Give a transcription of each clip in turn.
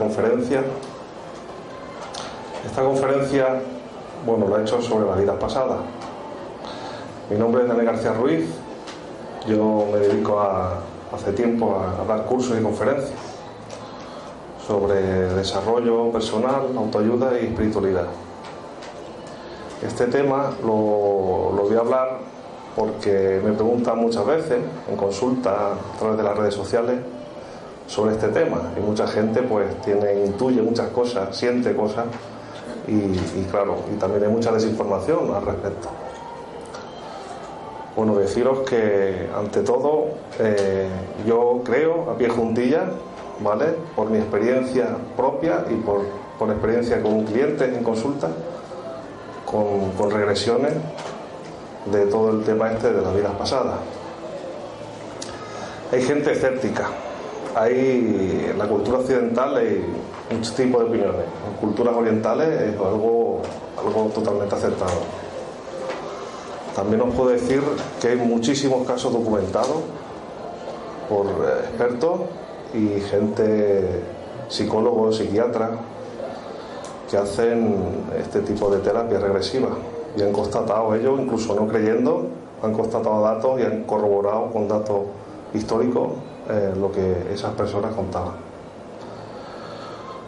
conferencia. Esta conferencia, bueno, lo he hecho sobre las vidas pasadas. Mi nombre es Daniel García Ruiz, yo me dedico a, hace tiempo a, a dar cursos y conferencias sobre desarrollo personal, autoayuda y espiritualidad. Este tema lo, lo voy a hablar porque me preguntan muchas veces en consulta a través de las redes sociales sobre este tema y mucha gente pues tiene intuye muchas cosas, siente cosas y, claro, y también hay mucha desinformación al respecto. Bueno, deciros que ante todo eh, yo creo a pie juntilla, ¿vale? Por mi experiencia propia y por, por experiencia con clientes en consulta, con, con regresiones de todo el tema este de las vidas pasadas. Hay gente escéptica, hay en la cultura occidental hay muchos tipos de opiniones, en culturas orientales es algo, algo totalmente aceptado. También os puedo decir que hay muchísimos casos documentados por expertos y gente, psicólogos, psiquiatras, que hacen este tipo de terapia regresiva y han constatado ellos, incluso no creyendo, han constatado datos y han corroborado con datos históricos eh, lo que esas personas contaban.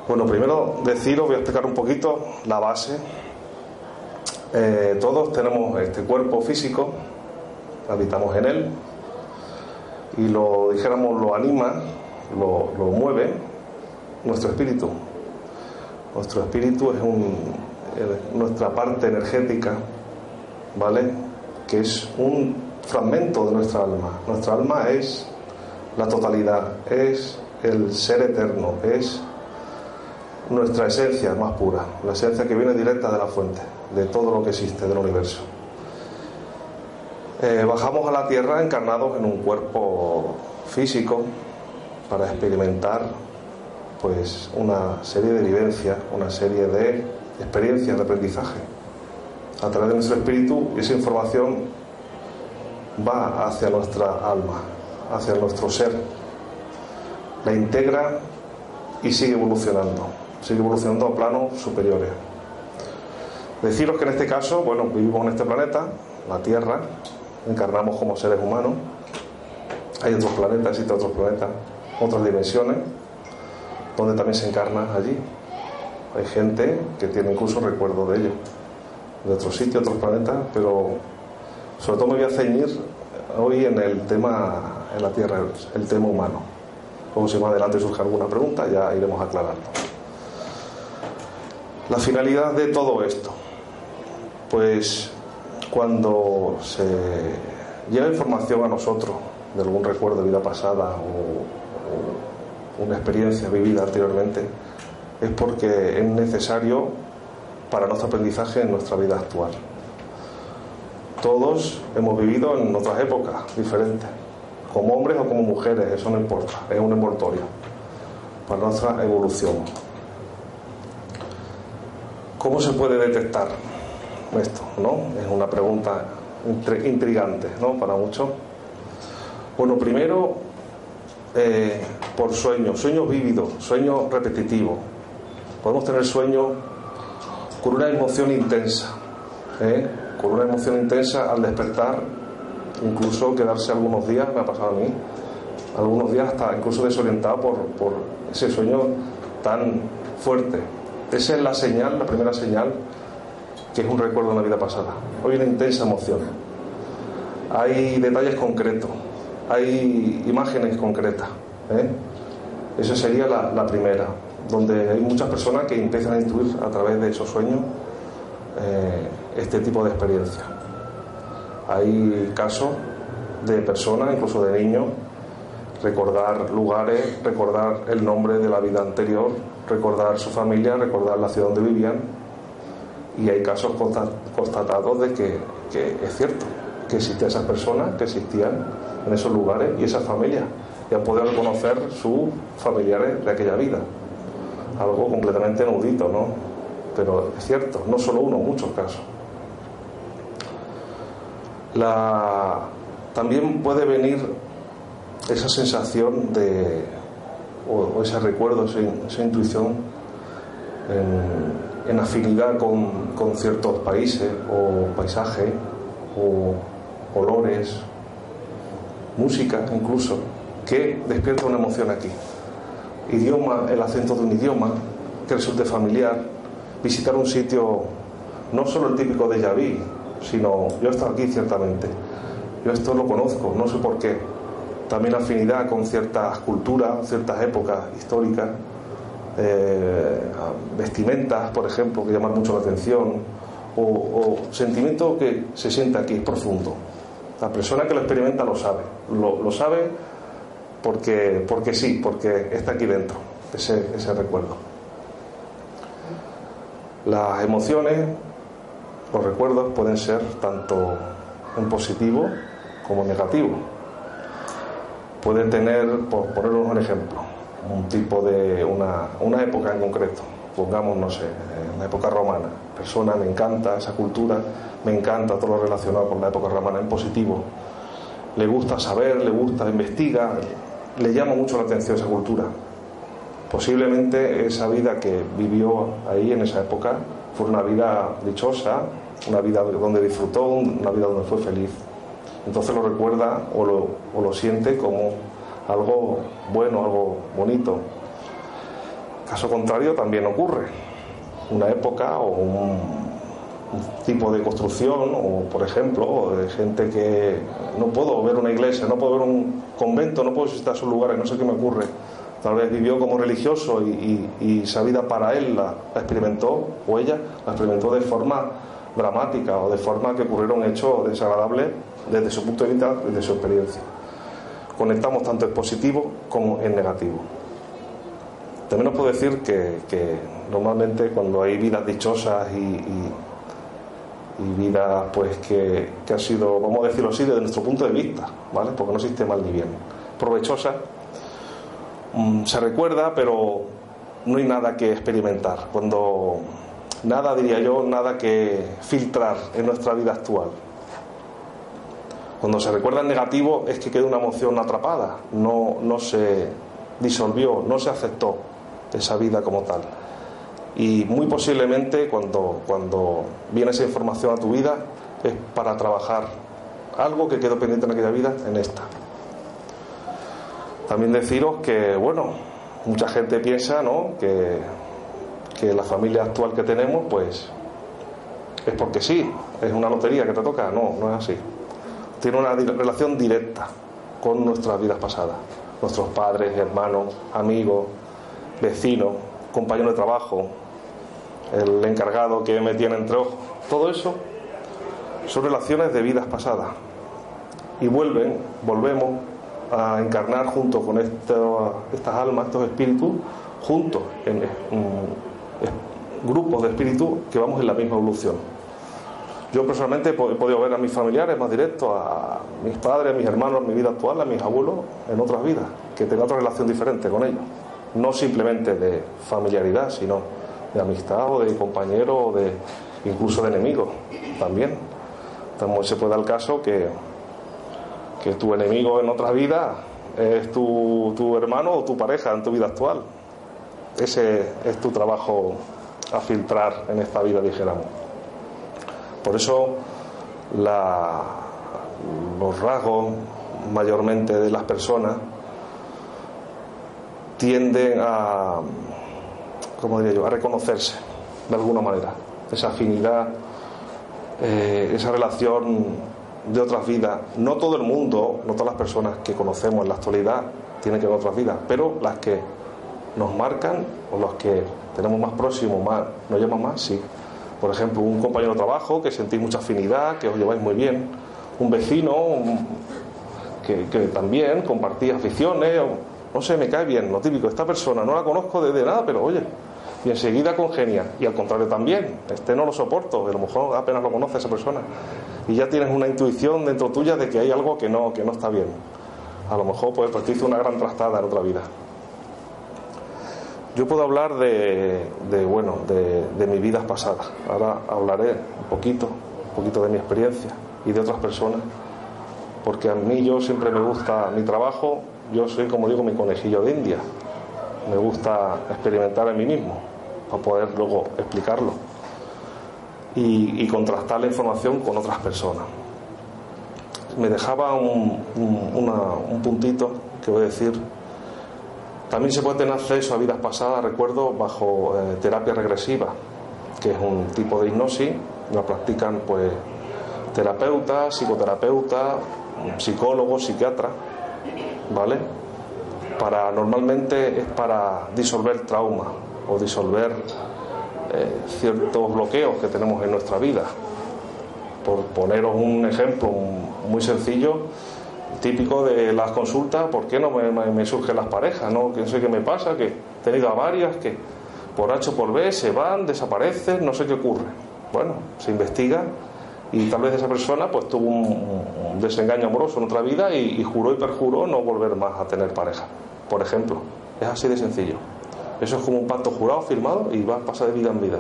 Bueno, primero deciros, voy a explicar un poquito la base. Eh, todos tenemos este cuerpo físico, habitamos en él, y lo dijéramos, lo anima, lo, mueve nuestro espíritu. Nuestro espíritu es un, nuestra parte energética, ¿vale? Que es un fragmento de nuestra alma. Nuestra alma es la totalidad, es el ser eterno, es nuestra esencia más pura, la esencia que viene directa de la fuente, de todo lo que existe del universo. Eh, bajamos a la tierra encarnados en un cuerpo físico para experimentar pues una serie de vivencias, una serie de experiencias de aprendizaje. A través de nuestro espíritu esa información va hacia nuestra alma, hacia nuestro ser, la integra y sigue evolucionando, sigue evolucionando a planos superiores. Deciros que en este caso, bueno, vivimos en este planeta, la Tierra, encarnamos como seres humanos, hay otros planetas, existen otros planetas, otras dimensiones, donde también se encarna allí. Hay gente que tiene incluso recuerdo de ello, de otros sitios, otros planetas, pero sobre todo me voy a ceñir hoy en el tema, en la Tierra, el tema humano. Como si más adelante surge alguna pregunta, ya iremos aclarando. La finalidad de todo esto, pues cuando se llega información a nosotros de algún recuerdo de vida pasada o, o una experiencia vivida anteriormente, es porque es necesario para nuestro aprendizaje en nuestra vida actual. Todos hemos vivido en otras épocas diferentes, como hombres o como mujeres, eso no importa, es un envoltorio para nuestra evolución. ¿Cómo se puede detectar esto? ¿no? Es una pregunta intrigante ¿no? para muchos. Bueno, primero, eh, por sueños, sueños vívidos, sueños repetitivos. Podemos tener sueños con una emoción intensa, ¿eh? con una emoción intensa al despertar, incluso quedarse algunos días, me ha pasado a mí, algunos días hasta incluso desorientado por, por ese sueño tan fuerte. Esa es la señal, la primera señal, que es un recuerdo de una vida pasada. Hay una intensa emoción. Hay detalles concretos, hay imágenes concretas. ¿eh? Esa sería la, primera, donde hay muchas personas que empiezan a intuir a través de esos sueños eh, este tipo de experiencia. Hay casos de personas, incluso de niños, recordar lugares, recordar el nombre de la vida anterior, recordar su familia, recordar la ciudad donde vivían. Y hay casos constatados de que, que es cierto, que existían esas personas, que existían en esos lugares y esas familias, y han podido reconocer sus familiares de aquella vida. Algo completamente inaudito, ¿no? Pero es cierto, no solo uno, muchos casos. La... También puede venir esa sensación de, o, ese recuerdo, esa, intuición en, afinidad con, con, ciertos países o paisajes o olores, música incluso, que despierta una emoción aquí. Idioma, el acento de un idioma que resulte familiar, visitar un sitio, no solo el típico de Yaví, sino yo estado aquí ciertamente, yo esto lo conozco, no sé por qué, también afinidad con ciertas culturas, ciertas épocas históricas, eh, vestimentas, por ejemplo, que llaman mucho la atención, o, sentimiento que se siente aquí, es profundo. La persona que lo experimenta lo sabe, lo, sabe porque, porque sí, porque está aquí dentro, ese, ese recuerdo. Las emociones, los recuerdos pueden ser tanto en positivo como en negativo puede tener, por poner un ejemplo, un tipo de una, una época en concreto, pongamos, no sé, una época romana. Persona, me encanta esa cultura, me encanta todo lo relacionado con la época romana en positivo. Le gusta saber, le gusta, investiga, le llama mucho la atención esa cultura. Posiblemente esa vida que vivió ahí en esa época fue una vida dichosa, una vida donde disfrutó, una vida donde fue feliz entonces lo recuerda o lo, o lo siente como algo bueno, algo bonito. Caso contrario también ocurre. Una época o un, tipo de construcción, o por ejemplo, de gente que no puedo ver una iglesia, no puedo ver un convento, no puedo visitar sus lugares, no sé qué me ocurre. Tal vez vivió como religioso y, y, esa vida para él la, la, experimentó, o ella la experimentó de forma dramática o de forma que ocurrieron hechos desagradables desde su punto de vista, desde su experiencia. Conectamos tanto en positivo como en negativo. También os puedo decir que, normalmente cuando hay vidas dichosas y, y, vidas pues que, que han sido, vamos a decirlo así, desde nuestro punto de vista, ¿vale? Porque no existe mal ni bien. Provechosa, mm, se recuerda, pero no hay nada que experimentar. Cuando nada, diría yo, nada que filtrar en nuestra vida actual. Cuando se recuerda el negativo es que queda una emoción atrapada, no, no se disolvió, no se aceptó esa vida como tal. Y muy posiblemente cuando, cuando viene esa información a tu vida es para trabajar algo que quedó pendiente en aquella vida en esta. También deciros que, bueno, mucha gente piensa ¿no? que, que la familia actual que tenemos, pues es porque sí, es una lotería que te toca. No, no es así tiene una relación directa con nuestras vidas pasadas. Nuestros padres, hermanos, amigos, vecinos, compañeros de trabajo, el encargado que me tiene entre ojos. Todo eso son relaciones de vidas pasadas. Y vuelven, volvemos a encarnar junto con estas almas, estos espíritus, juntos en grupos de espíritus que vamos en la misma evolución. Yo personalmente he podido ver a mis familiares más directos, a mis padres, a mis hermanos en mi vida actual, a mis abuelos en otras vidas, que tengo otra relación diferente con ellos. No simplemente de familiaridad, sino de amistad o de compañero o de incluso de enemigo también. Entonces se puede dar el caso que, que tu enemigo en otra vida es tu, tu hermano o tu pareja en tu vida actual. Ese es tu trabajo a filtrar en esta vida, dijéramos. Por eso los rasgos mayormente de las personas tienden a, ¿cómo diría yo?, a reconocerse de alguna manera. Esa afinidad, eh, esa relación de otras vidas. No todo el mundo, no todas las personas que conocemos en la actualidad tienen que ver otras vidas, pero las que nos marcan o los que tenemos más próximos, más, nos llaman más, sí. Por ejemplo, un compañero de trabajo que sentís mucha afinidad, que os lleváis muy bien, un vecino que, también compartís aficiones, no sé, me cae bien, lo típico, esta persona no la conozco desde nada, pero oye, y enseguida congenia, y al contrario también, este no lo soporto, a lo mejor apenas lo conoce esa persona, y ya tienes una intuición dentro tuya de que hay algo que no, que no está bien. A lo mejor pues, pues hizo una gran trastada en otra vida. Yo puedo hablar de, bueno, de, mi vida pasada. Ahora hablaré un poquito, un poquito de mi experiencia y de otras personas, porque a mí yo siempre me gusta mi trabajo, yo soy, como digo, mi conejillo de India. Me gusta experimentar en mí mismo para poder luego explicarlo y, contrastar la información con otras personas. Me dejaba un, puntito que voy a decir. También se puede tener acceso a vidas pasadas, recuerdo, bajo eh, terapia regresiva, que es un tipo de hipnosis, la practican pues terapeutas, psicoterapeutas, psicólogos, psiquiatras, ¿vale? Para normalmente es para disolver trauma o disolver eh, ciertos bloqueos que tenemos en nuestra vida. Por poneros un ejemplo muy sencillo, típico de las consultas, ¿por qué no me, surgen las parejas? ¿no? ¿Qué sé qué me pasa? Que he tenido a varias que por H o por B se van, desaparecen, no sé qué ocurre. Bueno, se investiga y tal vez esa persona pues tuvo un, desengaño amoroso en otra vida y, y, juró y perjuró no volver más a tener pareja, por ejemplo. Es así de sencillo. Eso es como un pacto jurado, firmado y va a pasar de vida en vida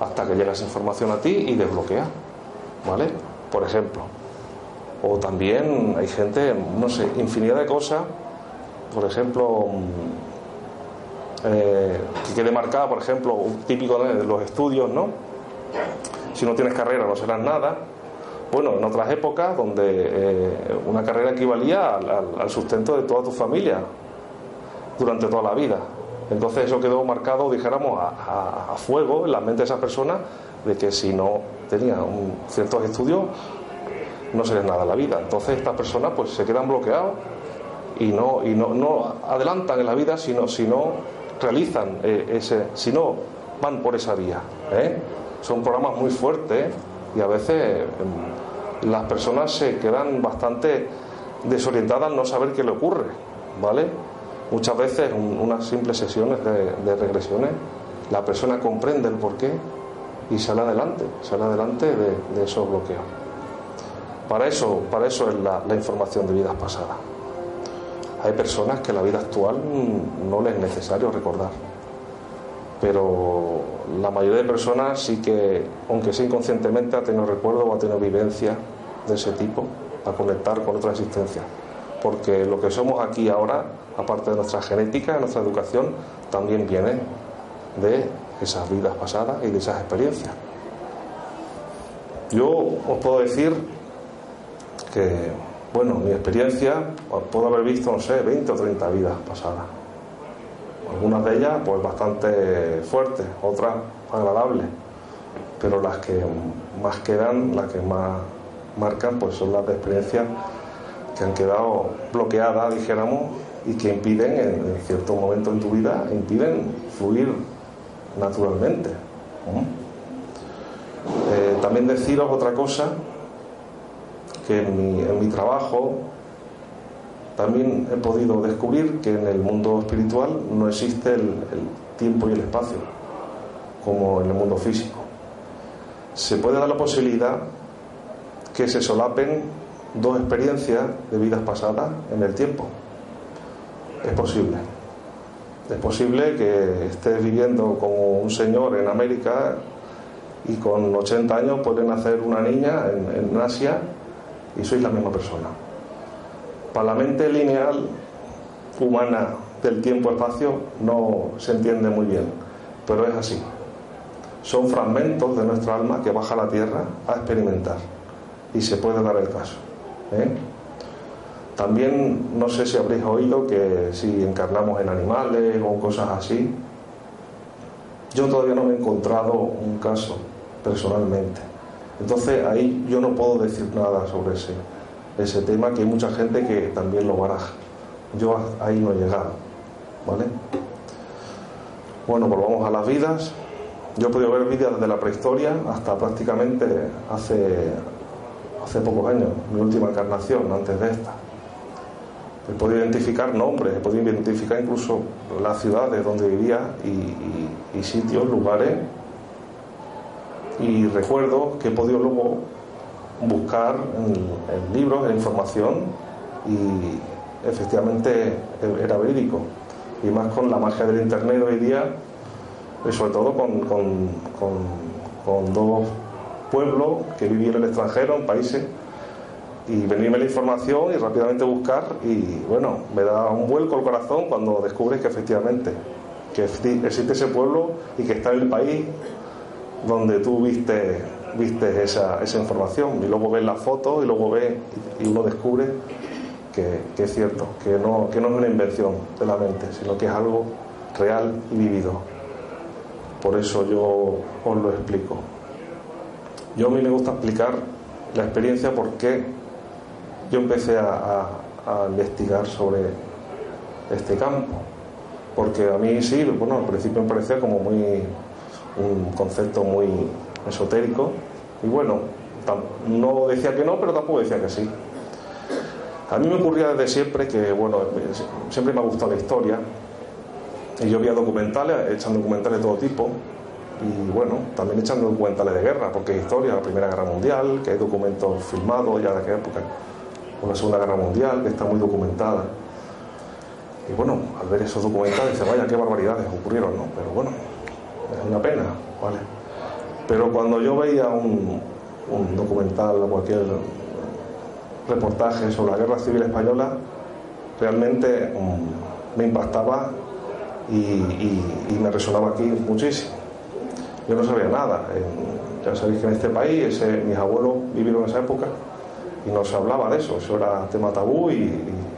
hasta que llega esa información a ti y desbloquea. ¿Vale? Por ejemplo. O también hay gente, no sé, infinidad de cosas. Por ejemplo, eh, que quede marcada, por ejemplo, un típico de los estudios, ¿no? Si no tienes carrera no serás nada. Bueno, en otras épocas donde eh, una carrera equivalía al sustento de toda tu familia durante toda la vida. Entonces eso quedó marcado, dijéramos, a, fuego en la mente de esa persona de que si no tenía un, ciertos estudios no sería nada en la vida. Entonces estas personas pues se quedan bloqueados y no, y no, no adelantan en la vida sino, si no realizan eh, ese, si no van por esa vía. ¿eh? Son programas muy fuertes y a veces em, las personas se quedan bastante desorientadas al no saber qué le ocurre, ¿vale? Muchas veces, unas simples sesiones de, regresiones, la persona comprende el porqué y sale adelante, sale adelante de, esos bloqueos. Para eso, para eso es la, información de vidas pasadas. Hay personas que la vida actual no les es necesario recordar, pero la mayoría de personas sí que, aunque sea inconscientemente, ha tenido recuerdo o ha tenido vivencia de ese tipo para conectar con otra existencia porque lo que somos aquí ahora, aparte de nuestra genética, nuestra educación, también viene de esas vidas pasadas y de esas experiencias. Yo os puedo decir que, bueno, mi experiencia, puedo haber visto, no sé, 20 o 30 vidas pasadas. Algunas de ellas, pues bastante fuertes, otras agradables, pero las que más quedan, las que más marcan, pues son las de experiencias que han quedado bloqueadas, dijéramos, y que impiden, en, cierto momento en tu vida, impiden fluir naturalmente. Eh, también deciros otra cosa, que en mi, trabajo también he podido descubrir que en el mundo espiritual no existe el tiempo y el espacio, como en el mundo físico. Se puede dar la posibilidad que se solapen dos experiencias de vidas pasadas en el tiempo. Es posible. Es posible que estés viviendo como un señor en América y con 80 años puede nacer una niña en, Asia y sois la misma persona. Para la mente lineal humana del tiempo-espacio no se entiende muy bien, pero es así. Son fragmentos de nuestra alma que baja a la tierra a experimentar y se puede dar el caso. ¿eh? También no sé si habréis oído que si encarnamos en animales o cosas así, yo todavía no me he encontrado un caso personalmente. Entonces ahí yo no puedo decir nada sobre ese, ese tema, que hay mucha gente que también lo baraja. Yo ahí no he llegado. ¿Vale? Bueno, volvamos a las vidas. Yo he podido ver vidas desde la prehistoria hasta prácticamente hace hace pocos años, mi última encarnación, antes de esta. He podido identificar nombres, he podido identificar incluso las ciudades donde vivía y, sitios, lugares. Y recuerdo que he podido luego buscar en, libros, en información, y efectivamente era verídico. Y más con la magia del Internet hoy día, y sobre todo con, con, con dos pueblo que vivía en el extranjero, en países y venirme la información y rápidamente buscar y bueno, me da un vuelco el corazón cuando descubres que efectivamente que existe ese pueblo y que está en el país donde tú viste, esa, esa información y luego ves las fotos y luego ves y uno descubre que, que, es cierto, que no, que no es una invención de la mente, sino que es algo real y vivido. Por eso yo os lo explico. Yo a mí me gusta explicar la experiencia porque yo empecé a, a, investigar sobre este campo. Porque a mí sí, bueno, al principio me parecía como muy un concepto muy esotérico. Y bueno, no decía que no, pero tampoco decía que sí. A mí me ocurría desde siempre que, bueno, siempre me ha gustado la historia. Y yo veía documentales, echan documentales de todo tipo. Y bueno, también echan documentales de guerra, porque hay historia, la Primera Guerra Mundial, que hay documentos filmados ya de aquella época una Segunda Guerra Mundial que está muy documentada. Y bueno, al ver esos documentales, dice, vaya, qué barbaridades ocurrieron, ¿no? Pero bueno, es una pena, ¿vale? Pero cuando yo veía un, un documental o cualquier reportaje sobre la Guerra Civil Española, realmente um, me impactaba y, y, me resonaba aquí muchísimo. Yo no sabía nada. ya sabéis que en este país, ese, mis abuelos vivieron en esa época y no se hablaba de eso, eso era tema tabú y,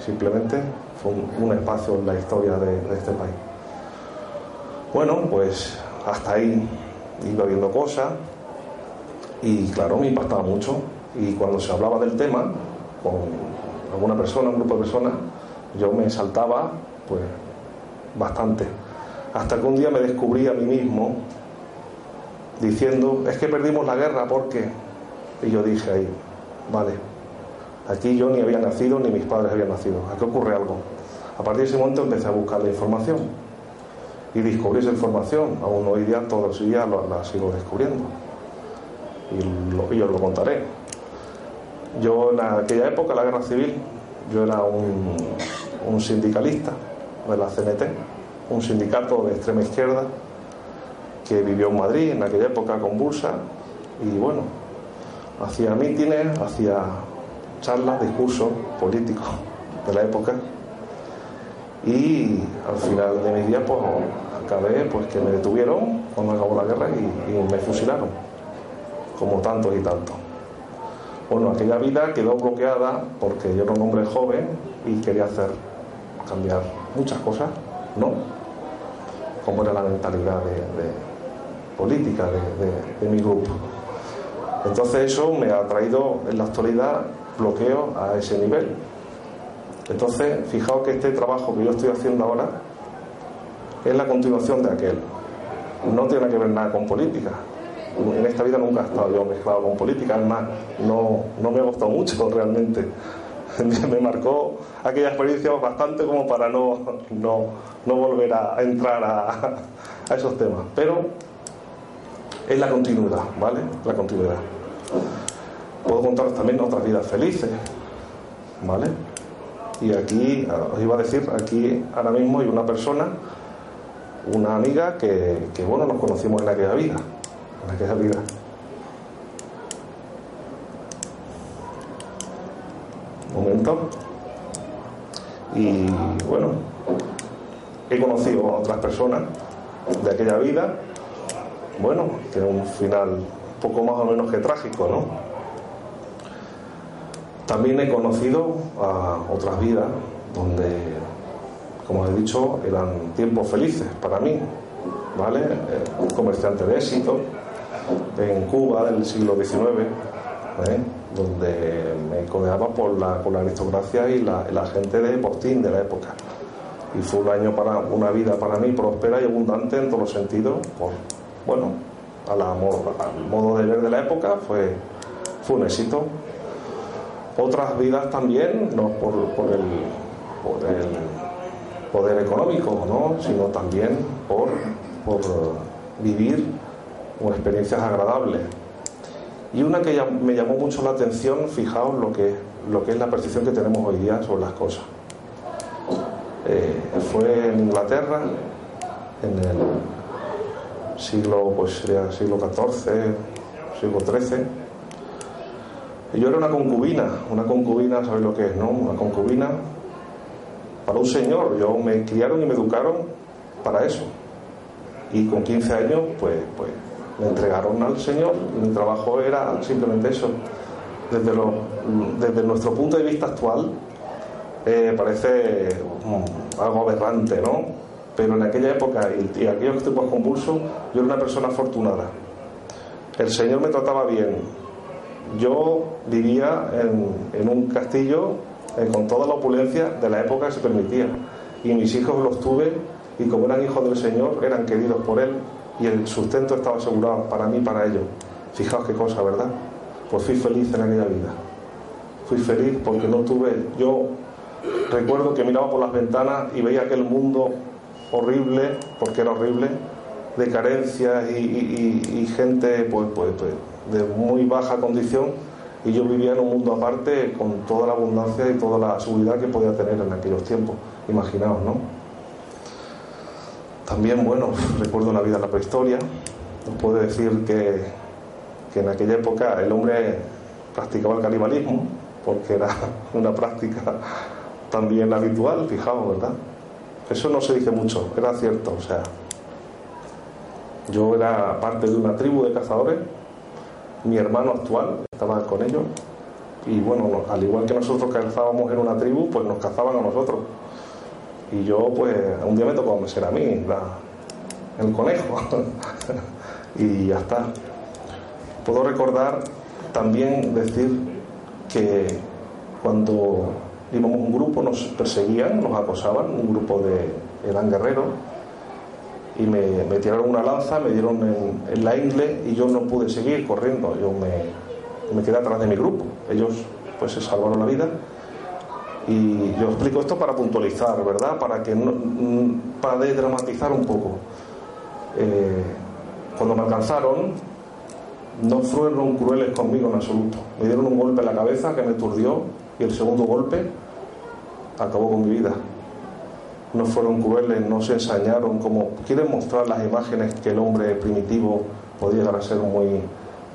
simplemente fue un, espacio en la historia de, este país. Bueno, pues hasta ahí iba viendo cosas y claro, me impactaba mucho y cuando se hablaba del tema con alguna persona, un grupo de personas, yo me saltaba pues bastante. Hasta que un día me descubrí a mí mismo diciendo, es que perdimos la guerra porque... Y yo dije ahí, vale, Aquí yo ni había nacido ni mis padres habían nacido. Aquí ocurre algo. A partir de ese momento empecé a buscar la información y descubrí esa información. Aún hoy día, todos los días la, sigo descubriendo. Y, lo, y os lo contaré. Yo en aquella época, la guerra civil, yo era un, sindicalista de la CNT, un sindicato de extrema izquierda que vivió en Madrid en aquella época convulsa y bueno, hacía mítines, hacía charlas, discursos políticos de la época y al final de mi día pues acabé pues que me detuvieron cuando acabó la guerra y, me fusilaron como tantos y tantos. Bueno aquella vida quedó bloqueada porque yo era un hombre joven y quería hacer cambiar muchas cosas no como era la mentalidad de, política de mi grupo. Entonces eso me ha traído en la actualidad bloqueo a ese nivel. Entonces, fijaos que este trabajo que yo estoy haciendo ahora es la continuación de aquel. No tiene que ver nada con política. En esta vida nunca he estado yo mezclado con política, además no, no me ha gustado mucho realmente. me marcó aquella experiencia bastante como para no, no, no volver a entrar a, a esos temas. Pero es la continuidad, ¿vale? La continuidad. Puedo contaros también otras vidas felices, ¿vale? Y aquí, os iba a decir, aquí ahora mismo hay una persona, una amiga que, bueno, nos conocimos en aquella vida, en aquella vida. Momento. Y bueno, he conocido a otras personas de aquella vida, bueno, que es un final poco más o menos que trágico, ¿no? También he conocido a otras vidas donde, como he dicho, eran tiempos felices para mí, ¿vale? Eh, un comerciante de éxito en Cuba del siglo XIX, ¿eh? donde me codeaba por la, por aristocracia y la, gente de postín de la época. Y fue un año para una vida para mí próspera y abundante en todos los sentidos, por, bueno, a la, al modo de ver de la época fue, fue un éxito otras vidas también, no por, el, poder económico, ¿no? sino también por, por vivir experiencias agradables. Y una que me llamó mucho la atención, fijaos lo que, lo que es la percepción que tenemos hoy día sobre las cosas. Eh, fue en Inglaterra, en el siglo, pues sería siglo XIV, siglo XIII, Yo era una concubina, una concubina, ¿sabéis lo que es, no? Una concubina para un señor. Yo me criaron y me educaron para eso. Y con 15 años, pues, pues me entregaron al Señor mi trabajo era simplemente eso. Desde, lo, desde nuestro punto de vista actual, eh, parece mm, algo aberrante, ¿no? Pero en aquella época y, y aquellos tiempos convulsos, yo era una persona afortunada. El Señor me trataba bien. Yo vivía en, un castillo eh, con toda la opulencia de la época se permitía. Y mis hijos los tuve y como eran hijos del Señor, eran queridos por Él y el sustento estaba asegurado para mí y para ellos. Fijaos qué cosa, ¿verdad? Pues fui feliz en aquella vida. Fui feliz porque no tuve, yo recuerdo que miraba por las ventanas y veía aquel mundo horrible, porque era horrible, de carencias y, gente pues, pues, pues, de muy baja condición y yo vivía en un mundo aparte con toda la abundancia y toda la seguridad que podía tener en aquellos tiempos. Imaginaos, ¿no? También, bueno, recuerdo la vida en la prehistoria. Os puedo decir que, que en aquella época el hombre practicaba el canibalismo, porque era una práctica también habitual, fijaos, ¿verdad? Eso no se dice mucho, era cierto, o sea, yo era parte de una tribu de cazadores, mi hermano actual estaba con ellos, y bueno, al igual que nosotros cazábamos en una tribu, pues nos cazaban a nosotros. Y yo, pues, un día me tocó ser a mí, el conejo. y ya está. Puedo recordar también decir que cuando íbamos un grupo nos perseguían, nos acosaban, un grupo de eran guerreros y me, me tiraron una lanza, me dieron en, la ingle y yo no pude seguir corriendo, yo me, me quedé atrás de mi grupo. Ellos pues se salvaron la vida y yo explico esto para puntualizar, ¿verdad? Para que no, mm, para desdramatizar un poco. Eh, cuando me alcanzaron, no fueron crueles conmigo en absoluto. Me dieron un golpe en la cabeza que me turdió y el segundo golpe acabó con mi vida. No fueron crueles, no se ensañaron como quieren mostrar las imágenes que el hombre primitivo podía llegar a ser muy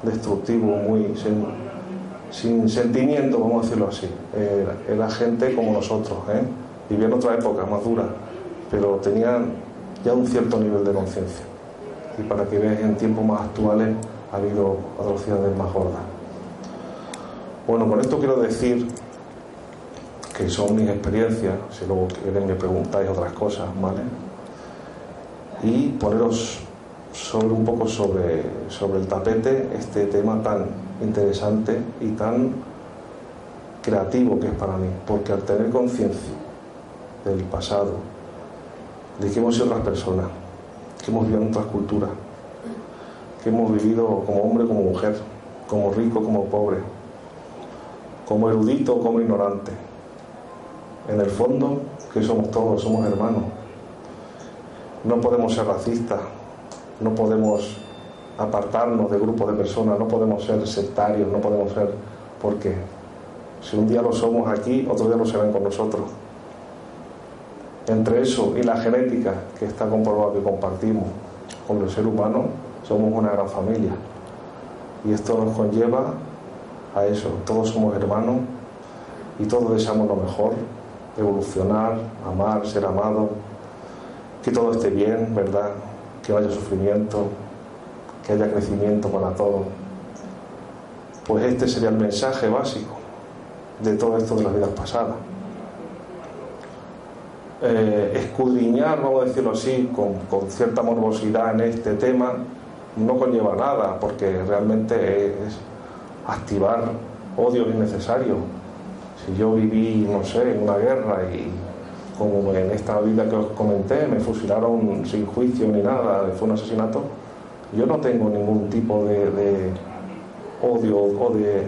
destructivo, muy sin sentimiento, vamos a decirlo así. Era, gente como nosotros, ¿eh? vivía en otra época más dura, pero tenían ya un cierto nivel de conciencia. Y para que veáis, en tiempos más actuales ha habido atrocidades más gordas. Bueno, con esto quiero decir que son mis experiencias, si luego quieren me preguntáis otras cosas, ¿vale? Y poneros sobre un poco sobre, sobre el tapete este tema tan interesante y tan creativo que es para mí, porque al tener conciencia del pasado, de que hemos sido otras personas, que hemos vivido en otras culturas, que hemos vivido como hombre, como mujer, como rico, como pobre, como erudito, como ignorante, en el fondo, que somos todos, somos hermanos. No podemos ser racistas, no podemos apartarnos de grupos de personas, no podemos ser sectarios, no podemos ser, porque si un día lo somos aquí, otro día lo serán con nosotros. Entre eso y la genética, que está comprobado que compartimos con el ser humano, somos una gran familia. Y esto nos conlleva a eso, todos somos hermanos y todos deseamos lo mejor, evolucionar, amar, ser amado, que todo esté bien, ¿verdad? Que haya sufrimiento, que haya crecimiento para todos. Pues este sería el mensaje básico de todo esto de las vidas pasadas. Eh, escudriñar, vamos a decirlo así, con, cierta morbosidad en este tema no conlleva nada, porque realmente es activar odios innecesarios. Si yo viví, no sé, en una guerra y como en esta vida que os comenté, me fusilaron sin juicio ni nada, fue un asesinato, yo no tengo ningún tipo de, odio o de,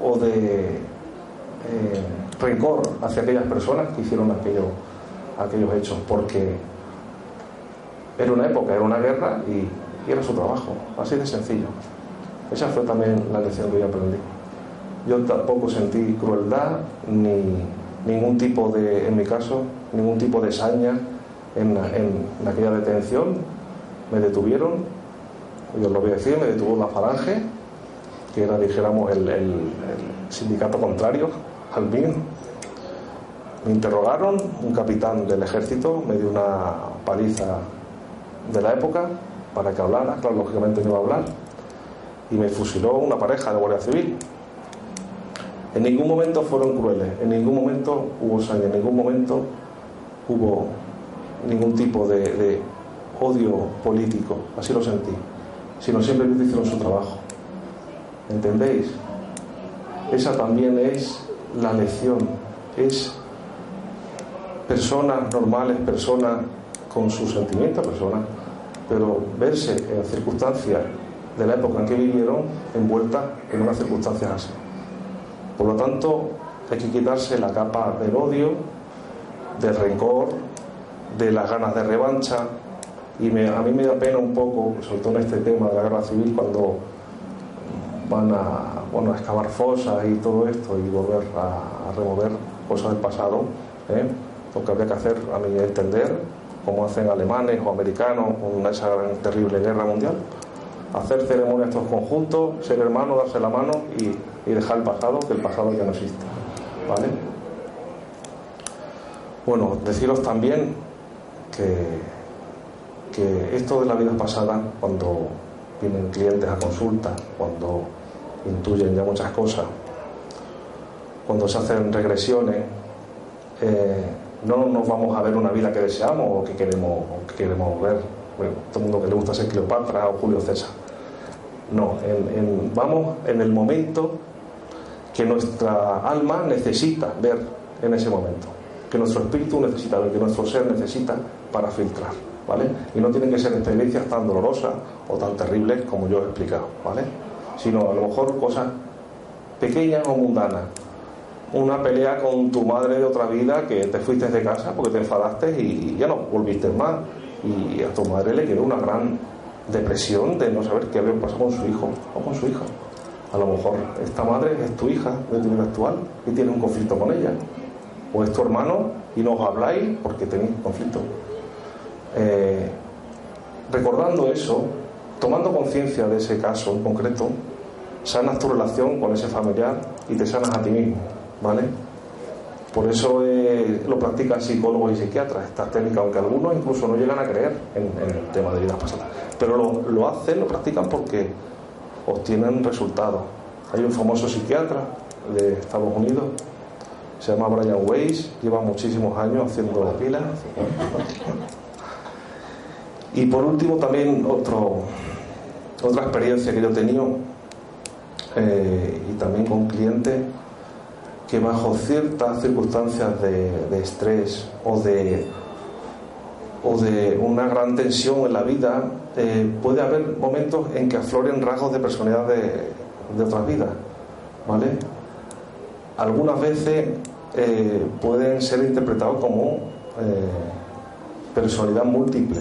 o de eh, rencor hacia aquellas personas que hicieron aquello, aquellos hechos, porque era una época, era una guerra y, era su trabajo, así de sencillo. Esa fue también la lección que yo aprendí. Yo tampoco sentí crueldad ni ningún tipo de, en mi caso, ningún tipo de saña en, en aquella detención me detuvieron, yo os lo voy a decir, me detuvo la falange que era, dijéramos, el, el sindicato contrario al mío. Me interrogaron, un capitán del ejército me dio una paliza de la época para que hablara, claro, lógicamente no iba a hablar, y me fusiló una pareja de Guardia Civil. En ningún momento fueron crueles, en ningún momento hubo sangre, en ningún momento hubo ningún tipo de, odio político, así lo sentí, sino simplemente hicieron su trabajo. ¿Entendéis? Esa también es la lección, es personas normales, personas con sus sentimientos, personas, pero verse en circunstancias de la época en que vivieron envueltas en unas circunstancias así. Por lo tanto, hay que quitarse la capa del odio, del rencor, de las ganas de revancha. Y a mí me da pena un poco, sobre todo en este tema de la guerra civil, cuando van a, bueno, excavar fosas y todo esto y volver a, remover cosas del pasado. ¿eh? Lo que habría que hacer, a mi entender, como hacen alemanes o americanos con esa terrible guerra mundial, hacer ceremonias todos conjuntos, ser hermanos, darse la mano y, dejar el pasado, que el pasado ya no existe. ¿Vale? Bueno, deciros también que, que esto de la vida pasada, cuando vienen clientes a consulta, cuando intuyen ya muchas cosas, cuando se hacen regresiones, eh, no nos vamos a ver una vida que deseamos o que queremos, que queremos ver. Bueno, todo el mundo que le gusta ser Cleopatra o Julio César. No, vamos en el momento que nuestra alma necesita ver en ese momento, que nuestro espíritu necesita ver, que nuestro ser necesita para filtrar, ¿vale? Y no tienen que ser experiencias tan dolorosas o tan terribles como yo he explicado, ¿vale? Sino a lo mejor cosas pequeñas o mundanas. Una pelea con tu madre de otra vida que te fuiste de casa porque te enfadaste y ya no volviste más. Y a tu madre le quedó una gran depresión de no saber qué había pasado con su hijo o con su hija. A lo mejor esta madre es tu hija de tu vida actual y tiene un conflicto con ella. O es tu hermano y no os habláis porque tenéis conflicto. Eh, recordando eso, tomando conciencia de ese caso en concreto, sanas tu relación con ese familiar y te sanas a ti mismo, ¿vale? Por eso eh, lo practican psicólogos y psiquiatras, esta técnica, aunque algunos incluso no llegan a creer en, en el tema de vidas pasadas pero lo, hacen, lo practican porque obtienen resultados. Hay un famoso psiquiatra de Estados Unidos, se llama Brian Weiss, lleva muchísimos años haciendo la pila. Y por último también otro, otra experiencia que yo he tenido, eh, y también con clientes, que bajo ciertas circunstancias de estrés o de o de una gran tensión en la vida, eh, puede haber momentos en que afloren rasgos de personalidad de, otras vidas, ¿vale? Algunas veces eh, pueden ser interpretados como eh, personalidad múltiple.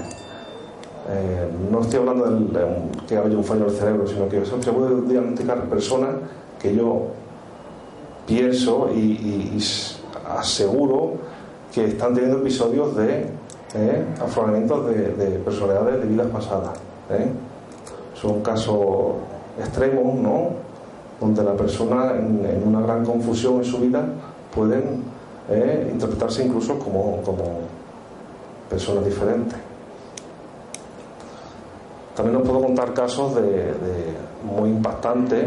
no estoy hablando de que haya un fallo del cerebro, sino que se puede diagnosticar personas que yo pienso y aseguro que están teniendo episodios de ¿eh? de, personalidades de vidas pasadas. ¿eh? Son casos extremos, ¿no? Donde la persona, en, una gran confusión en su vida, pueden ¿eh? interpretarse incluso como, como personas diferentes. También os puedo contar casos de, muy impactantes.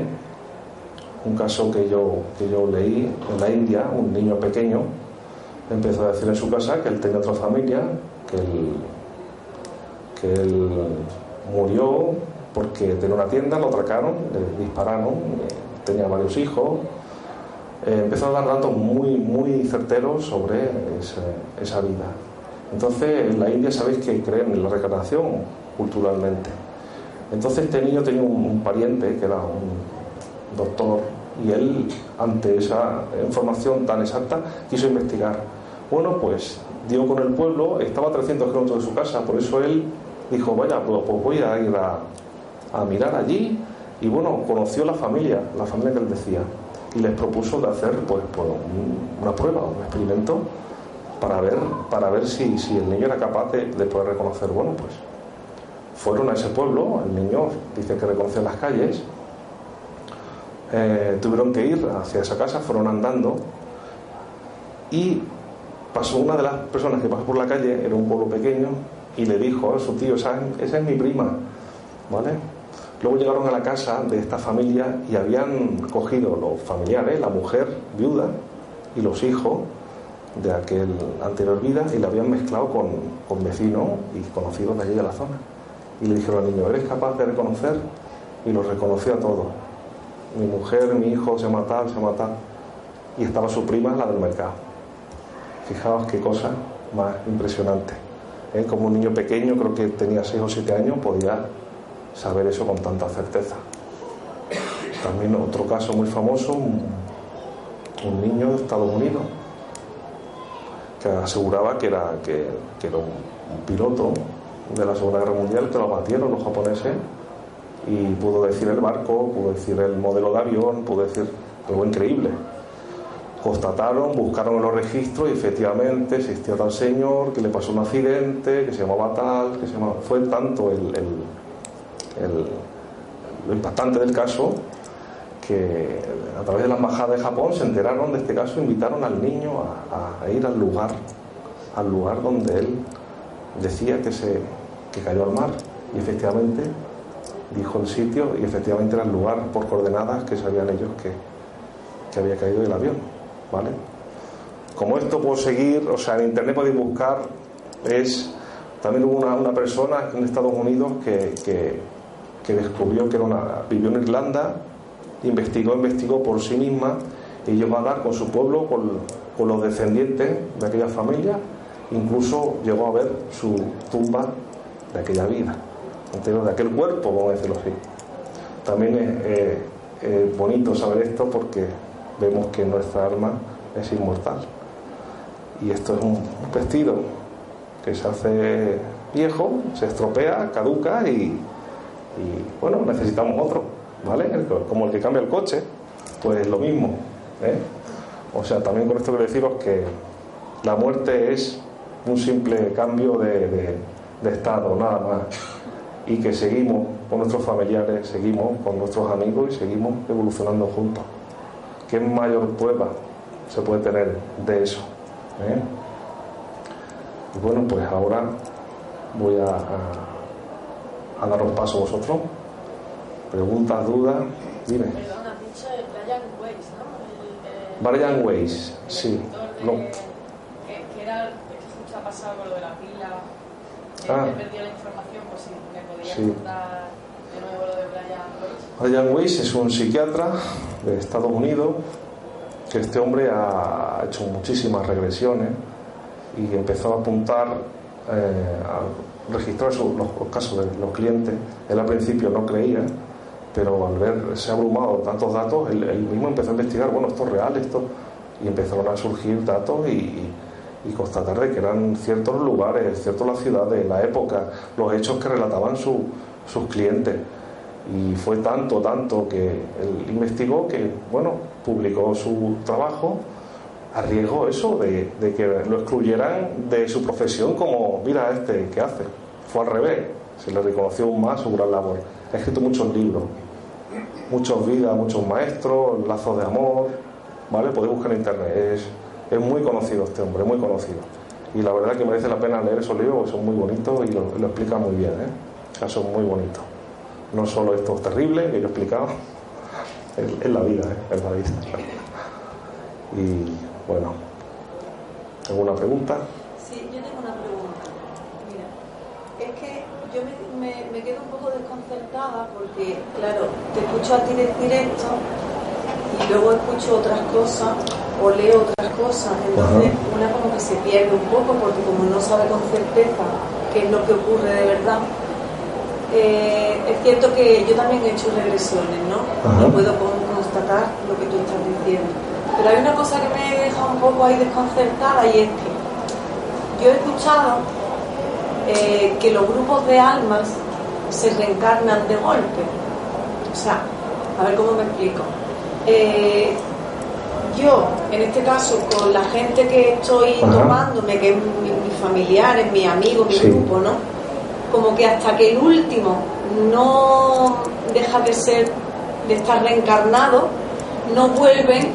Un caso que yo, que yo leí en la India, un niño pequeño empezó a decir en su casa que él tenía otra familia, que él, que él murió porque tenía una tienda, lo atracaron, le dispararon, tenía varios hijos. Eh, empezó a dar datos muy, muy certeros sobre esa vida. Entonces, en la India sabéis que creen en la reencarnación culturalmente. Entonces, este niño tenía un, pariente que era un doctor y él, ante esa información tan exacta, quiso investigar. Bueno, pues dio con el pueblo, estaba a 300 kilómetros de su casa, por eso él dijo, vaya, pues, pues voy a ir a, mirar allí y bueno, conoció la familia, la familia que él decía, y les propuso de hacer pues, pues una prueba, un experimento para ver, para ver si, si el niño era capaz de, poder reconocer, bueno, pues fueron a ese pueblo, el niño dice que reconoció las calles, eh, tuvieron que ir hacia esa casa, fueron andando y pasó una de las personas que pasó por la calle, era un pueblo pequeño, y le dijo a su tío, esa, esa es mi prima, ¿vale? Luego llegaron a la casa de esta familia y habían cogido los familiares, la mujer viuda y los hijos de aquel anterior vida y la habían mezclado con, con vecinos y conocidos de allí de la zona. Y le dijeron al niño, ¿eres capaz de reconocer? Y lo reconoció a todos. Mi mujer, mi hijo, se mata, se mata. Y estaba su prima, la del mercado. Fijaos qué cosa más impresionante. ¿eh? Como un niño pequeño, creo que tenía 6 o 7 años, podía saber eso con tanta certeza. También otro caso muy famoso, un, niño de Estados Unidos que aseguraba que era, que, era un, piloto de la Segunda Guerra Mundial que lo batieron los japoneses y pudo decir el barco, pudo decir el modelo de avión, pudo decir algo increíble. Constataron, buscaron en los registros y efectivamente existía tal señor que le pasó un accidente, que se llamaba tal, que se llamaba... Fue tanto el lo impactante del caso que a través de la embajada de Japón se enteraron de este caso, invitaron al niño a, ir al lugar, al lugar donde él decía que se que cayó al mar. Y efectivamente dijo el sitio y efectivamente era el lugar por coordenadas que sabían ellos que, que había caído el avión, ¿vale? Como esto puedo seguir, o sea, en internet podéis buscar, es también hubo una, una persona en Estados Unidos que, que descubrió que era una, vivió en Irlanda, investigó, investigó por sí misma y llegó a dar con su pueblo, con, los descendientes de aquella familia, incluso llegó a ver su tumba de aquella vida, de aquel cuerpo, vamos a decirlo así. También es, bonito saber esto porque vemos que nuestra alma es inmortal. Y esto es un vestido que se hace viejo, se estropea, caduca y, bueno, necesitamos otro, ¿vale? Como el que cambia el coche, pues lo mismo. ¿eh? O sea, también con esto quiero deciros que la muerte es un simple cambio de, estado, nada más. Y que seguimos con nuestros familiares, seguimos con nuestros amigos y seguimos evolucionando juntos. ¿Qué mayor prueba se puede tener de eso? ¿eh? Y bueno, pues ahora voy a a daros paso vosotros. Preguntas, dudas, dime. Perdón, has dicho de Brian Weiss, ¿no? Brian Weiss, sí. No. Que, que, era, que ha pasado con lo de la pila, que ah. he perdido la información, pues si me podías sí. contar de de Brian Weiss. Es un psiquiatra de Estados Unidos que este hombre ha hecho muchísimas regresiones y empezó a apuntar eh, a registrar los, casos de los clientes. Él al principio no creía, pero al verse abrumado tantos datos, él, mismo empezó a investigar, bueno, esto es real, esto, y empezaron a surgir datos y, constatar de que eran ciertos lugares, ciertas las ciudades, la época, los hechos que relataban sus clientes. Y fue tanto, tanto que él investigó que, bueno, publicó su trabajo arriesgó eso de, que lo excluyeran de su profesión como, mira este, ¿qué hace? Fue al revés, se le reconoció más su gran labor. Ha escrito muchos libros, muchos vidas, muchos maestros, lazos de amor, ¿vale? Podéis buscar en internet, es, es muy conocido este hombre, muy conocido. Y la verdad que merece la pena leer esos libros son muy bonitos y lo, lo explica muy bien, ¿eh? Son muy bonitos. No solo esto terrible que yo he explicado, es, la vida, ¿eh? es la vida. Y bueno, ¿alguna pregunta? Sí, yo tengo una pregunta. Mira, es que yo me, me, quedo un poco desconcertada porque, claro, te escucho a ti decir esto y luego escucho otras cosas o leo otras cosas. Entonces, una como que se pierde un poco porque como no sabe con certeza qué es lo que ocurre de verdad. Eh, es cierto que yo también he hecho regresiones, ¿no? No puedo constatar lo que tú estás diciendo pero hay una cosa que me deja un poco ahí desconcertada y es que yo he escuchado eh, que los grupos de almas se reencarnan de golpe. O sea, a ver cómo me explico. Eh, yo, en este caso, con la gente que estoy tomándome, que es mis familiares, mis amigos, mi grupo, ¿no? Como que hasta que el último no deja de ser de estar reencarnado, no vuelven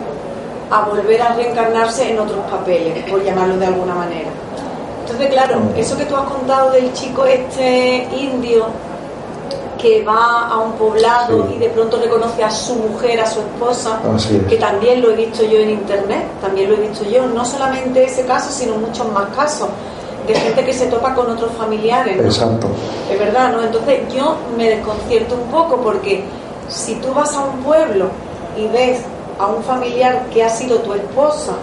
a volver a reencarnarse en otros papeles, por llamarlo de alguna manera. Entonces, claro, eso que tú has contado del chico este indio que va a un poblado y de pronto reconoce a su mujer, a su esposa, que también lo he visto yo en internet, también lo he visto yo, no solamente ese caso, sino muchos más casos de gente que se topa con otros familiares. Exacto. Es verdad, ¿no? Entonces yo me desconcierto un poco porque si tú vas a un pueblo y ves a un familiar que ha sido tu esposa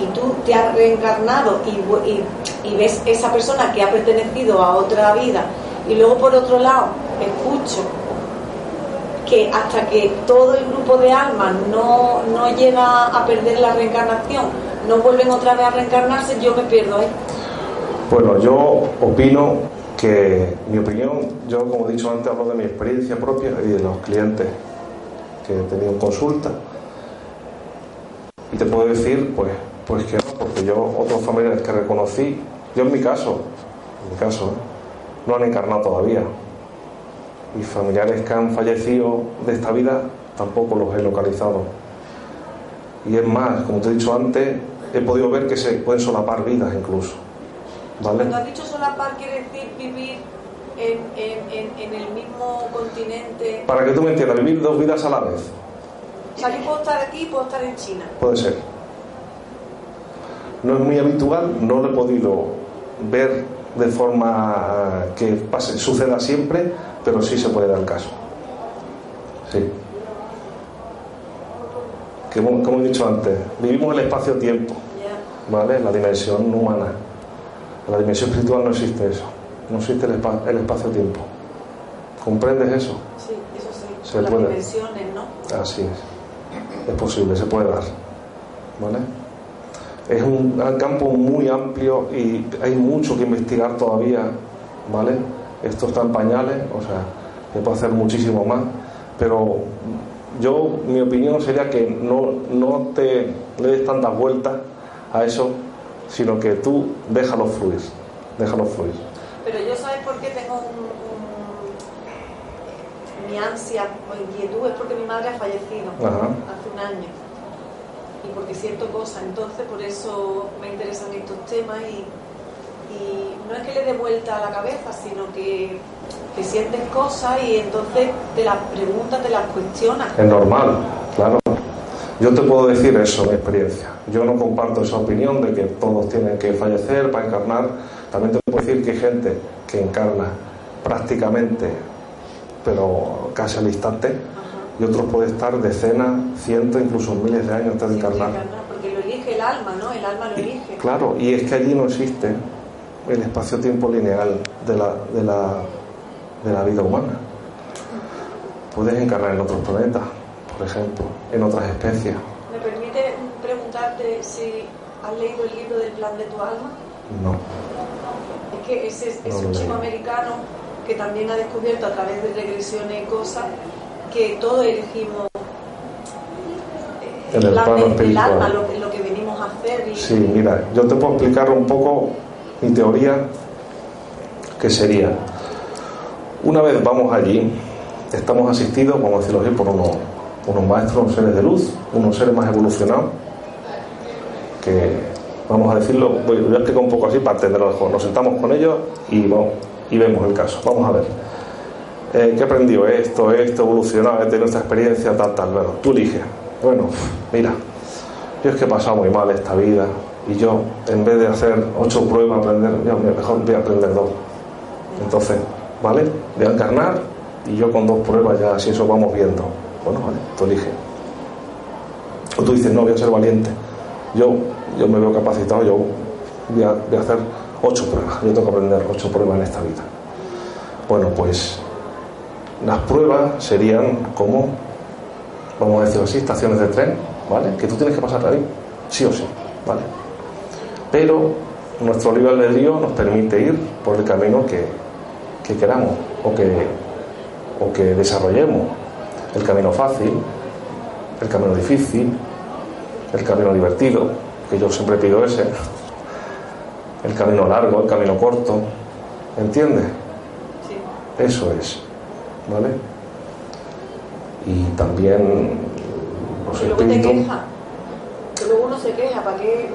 y tú te has reencarnado y, y ves esa persona que ha pertenecido a otra vida y luego por otro lado escucho que hasta que todo el grupo de almas no, no llega a perder la reencarnación, no vuelven otra vez a reencarnarse, yo me pierdo ahí. Bueno, yo opino que mi opinión, yo como he dicho antes, hablo de mi experiencia propia y de los clientes que he tenido en consulta. Y te puedo decir, pues, pues que no, porque yo, otros familiares que reconocí, yo en mi caso, en mi caso, ¿eh? no han encarnado todavía. Y familiares que han fallecido de esta vida tampoco los he localizado. Y es más, como te he dicho antes, he podido ver que se pueden solapar vidas incluso. ¿Vale? Cuando has dicho solapar, quiere decir vivir en, en, en, el mismo continente. Para que tú me entiendas, vivir dos vidas a la vez. O sea, yo puedo estar aquí y puedo estar en China. Puede ser. No es muy habitual, no lo he podido ver de forma que pase, suceda siempre, pero sí se puede dar el caso. Sí. Como, como he dicho antes, vivimos el espacio-tiempo, ¿vale? La dimensión humana. En la dimensión espiritual no existe eso. No existe el, espacio-tiempo. ¿Comprendes eso? Sí, eso sí. Se Las dimensiones, ¿no? Así es. Es posible, se puede dar. ¿Vale? Es un campo muy amplio y hay mucho que investigar todavía, ¿vale? Esto está en pañales, o sea, se puede hacer muchísimo más, pero yo, mi opinión sería que no, no te le des tantas vueltas a eso sino que tú déjalo fluir, déjalo fluir. Pero yo sabes por qué tengo un, mi ansia o inquietud es porque mi madre ha fallecido hace un año y porque siento cosas, entonces por eso me interesan estos temas y, y no es que le dé vuelta a la cabeza, sino que, que sientes cosas y entonces te las preguntas, te las cuestionas. Es normal. Yo te puedo decir eso, mi experiencia. Yo no comparto esa opinión de que todos tienen que fallecer para encarnar. También te puedo decir que hay gente que encarna prácticamente, pero casi al instante, y otros pueden estar decenas, cientos, incluso miles de años antes de encarnar. Porque lo elige el alma, ¿no? El alma lo elige. Claro, y es que allí no existe el espacio-tiempo lineal de la, de, la, de la vida humana. Puedes encarnar en otros planetas, por ejemplo, en otras especies. ¿Me permite preguntarte si has leído el libro del plan de tu alma? No. Es que ese es, un chico americano que también ha descubierto a través de regresiones y cosas que todos elegimos el, plan del alma, lo, lo, que venimos a hacer. Sí, mira, yo te puedo explicar un poco mi teoría, que sería, una vez vamos allí, estamos asistidos, vamos a decirlo así, por unos unos maestros, seres de luz, unos seres más evolucionados, que vamos a decirlo, voy, a explicar un poco así para entenderlo mejor. Nos sentamos con ellos y, y vemos el caso. Vamos a ver. Eh, ¿Qué aprendió? Esto, esto, evolucionado, he tenido esta experiencia, tal, tal. Bueno, tú eliges. Bueno, mira, yo es que he pasado muy mal esta vida y yo, en vez de hacer ocho pruebas, aprender, mejor voy a aprender dos. Entonces, ¿vale? Voy a encarnar y yo con dos pruebas ya, si eso vamos viendo. Bueno, vale, tú eliges. O tú dices, no, voy a ser valiente. Yo, yo me veo capacitado, yo voy a, hacer ocho pruebas. Yo tengo que aprender ocho pruebas en esta vida. Bueno, pues las pruebas serían como, vamos a decirlo así, estaciones de tren, ¿vale? Que tú tienes que pasar ahí, sí o sí, ¿vale? Pero nuestro libre albedrío nos permite ir por el camino que, que queramos o que, o que desarrollemos el camino fácil, el camino difícil, el camino divertido, que yo siempre pido ese, el camino largo, el camino corto, ¿entiendes? Sí. Eso es, ¿vale? y también los espíritus. Que luego uno se queja, ¿para qué,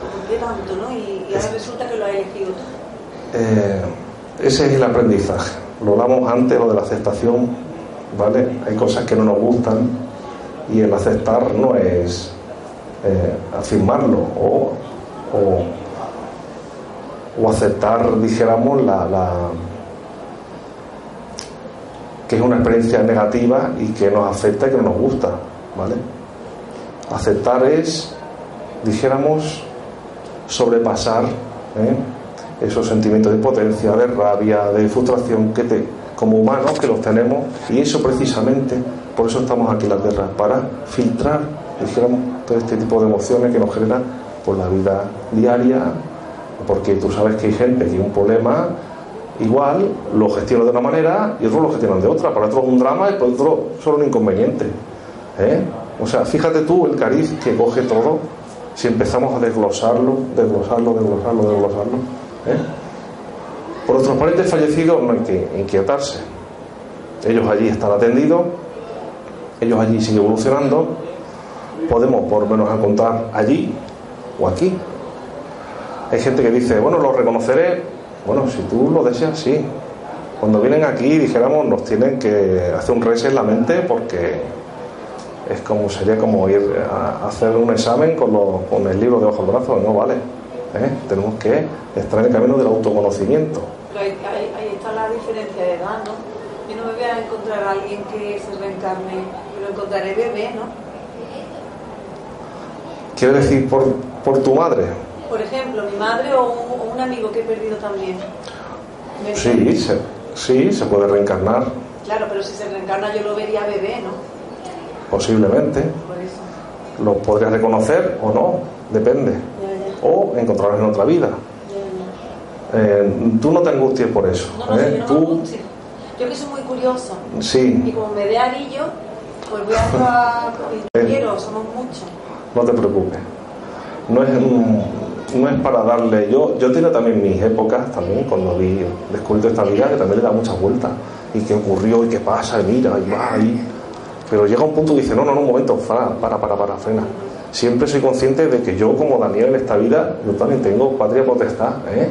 ¿por qué tanto? ¿no? Y, y ahora resulta que lo ha elegido tú. Eh, ese es el aprendizaje. Lo hablamos antes, lo de la aceptación, ¿vale? Hay cosas que no nos gustan y el aceptar no es eh, afirmarlo o, o, aceptar, dijéramos, la, que es una experiencia negativa y que nos afecta y que no nos gusta, ¿vale? Aceptar es, dijéramos, sobrepasar ¿eh? esos sentimientos de potencia, de rabia, de frustración que te, como humanos que los tenemos y eso precisamente, por eso estamos aquí en la tierra, para filtrar, dijéramos, todo este tipo de emociones que nos generan por la vida diaria, porque tú sabes que hay gente que tiene un problema igual, lo gestiona de una manera y otros lo gestionan de otra, para otros un drama y para otros solo un inconveniente. ¿eh? O sea, fíjate tú el cariz que coge todo si empezamos a desglosarlo, desglosarlo, desglosarlo, desglosarlo. ¿eh? Por otros parientes fallecidos no hay que inquietarse. Ellos allí están atendidos, ellos allí siguen evolucionando. Podemos por lo menos encontrar allí o aquí. Hay gente que dice, bueno, lo reconoceré. Bueno, si tú lo deseas, sí. Cuando vienen aquí, dijéramos, nos tienen que hacer un reset en la mente porque es como sería como ir a hacer un examen con, con el libro de ojos brazos, no vale. ¿Eh? Tenemos que estar en el camino del autoconocimiento. Pero ahí, ahí, está la diferencia de edad, ¿no? Yo no me voy a encontrar a alguien que se reencarne, lo encontraré bebé, ¿no? ¿Quiere decir por, por tu madre? Por ejemplo, mi madre o un, un amigo que he perdido también. Sí se, sí, se puede reencarnar. Claro, pero si se reencarna yo lo vería bebé, ¿no? Posiblemente. Por eso. Lo podrías reconocer o no, depende. Ya. O encontrarlo en otra vida. Eh, tú no te angusties por eso. No, no, ¿eh? si yo no Tú, me angustio. Yo que soy muy curioso. Y sí, como me dé arillo, pues voy a y quiero, somos muchos. no te preocupes. No es, no es para darle. Yo, yo tengo también mis épocas, también, cuando vi descubierto esta vida, que también le da muchas vueltas. Y qué ocurrió, y qué pasa, y mira, y va, y. Pero llega un punto y dice: no, no, no, un momento, para, para, para, para, frena. Siempre soy consciente de que yo, como Daniel en esta vida, yo también tengo patria potestad, ¿eh?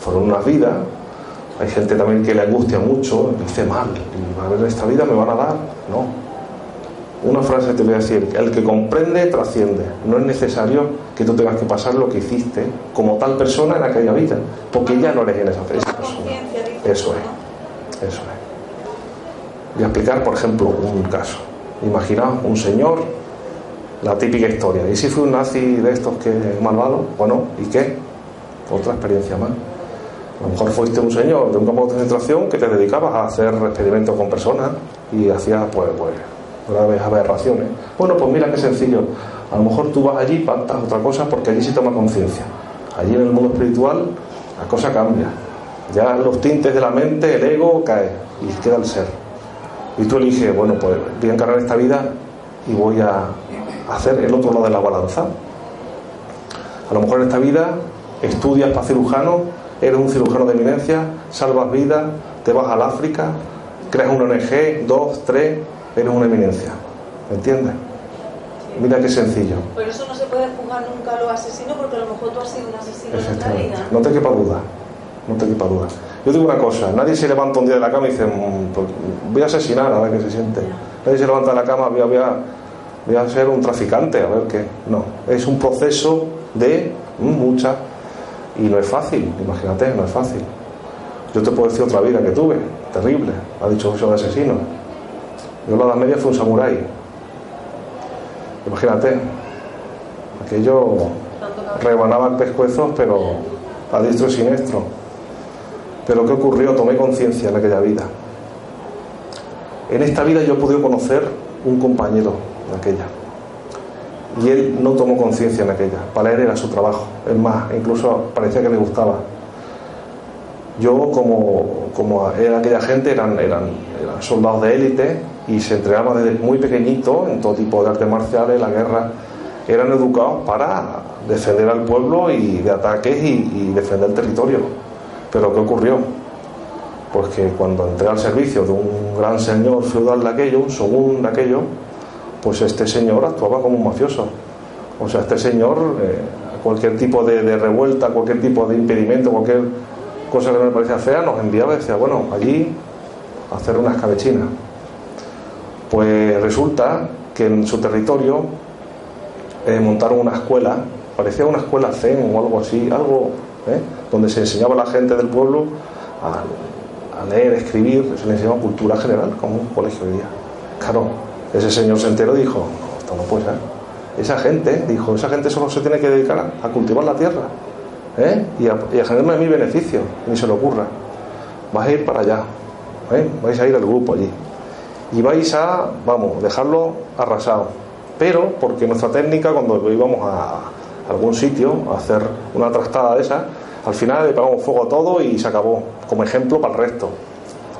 Fueron unas vidas. Hay gente también que le angustia mucho, dice mal, y a ver, en esta vida me van a dar. No, una frase te voy a decir, el que comprende trasciende. No es necesario que tú tengas que pasar lo que hiciste como tal persona en aquella vida, porque ya no eres en esa, esa persona. Eso es, eso es. Voy a explicar, por ejemplo, un caso. Imaginaos un señor, la típica historia. ¿Y si fue un nazi de estos que malvado? Bueno, ¿y qué? Otra experiencia más. A lo mejor fuiste un señor de un campo de concentración que te dedicabas a hacer experimentos con personas y hacías, pues, pues, graves aberraciones. Bueno, pues mira qué sencillo. A lo mejor tú vas allí, pactas otra cosa, porque allí se toma conciencia. Allí en el mundo espiritual la cosa cambia. Ya los tintes de la mente, el ego cae y queda el ser. Y tú eliges, bueno, pues voy a encargar esta vida y voy a hacer el otro lado de la balanza. A lo mejor en esta vida estudias para cirujano, eres un cirujano de eminencia, salvas vidas, te vas al África, creas una ONG, dos, tres, eres una eminencia. ¿Me entiendes? Mira qué sencillo. Por eso no se puede juzgar nunca a los asesinos, porque a lo mejor tú has sido un asesino en esta vida. No te quepa duda. No te quepa duda. Yo digo una cosa, nadie se levanta un día de la cama y dice, "Mm, pues voy a asesinar a ver qué se siente. Nadie se levanta de la cama, voy a, voy a, voy a ser un traficante, a ver qué. No, es un proceso de mm, mucha y no es fácil, imagínate, no es fácil. Yo te puedo decir otra vida que tuve, terrible, ha dicho eso de asesino. Yo la Edad Media fui un samurái. Imagínate, aquello rebanaban pescuezos, pero a diestro y siniestro. Pero ¿qué ocurrió? Tomé conciencia en aquella vida. En esta vida yo he podido conocer un compañero de aquella. Y él no tomó conciencia en aquella. Para él era su trabajo. Es más, incluso parecía que le gustaba. Yo, como, como era aquella gente, eran, eran, soldados de élite y se entrenaban desde muy pequeñito en todo tipo de artes marciales, la guerra. Eran educados para defender al pueblo y de ataques y, defender el territorio. Pero ¿qué ocurrió? Pues que cuando entré al servicio de un gran señor feudal de aquello, un según de aquello, pues este señor actuaba como un mafioso. O sea, este señor, eh, cualquier tipo de, revuelta, cualquier tipo de impedimento, cualquier cosa que no me parecía fea, nos enviaba y decía, bueno, allí a hacer una escabechina. Pues resulta que en su territorio eh, montaron una escuela, parecía una escuela zen o algo así, algo ¿eh? donde se enseñaba a la gente del pueblo a, a leer, escribir, se le enseñaba cultura general, como un colegio hoy día. Claro, ese señor se enteró y dijo, no, esto no puede ser. Esa gente, dijo, esa gente solo se tiene que dedicar a, cultivar la tierra ¿eh? y, a, y, a, generarme mi beneficio, ni se le ocurra. Vais a ir para allá, ¿eh? vais a ir al grupo allí. Y vais a, vamos, dejarlo arrasado. Pero, porque nuestra técnica, cuando íbamos a algún sitio a hacer una trastada de esa, al final le pegamos fuego a todo y se acabó, como ejemplo para el resto.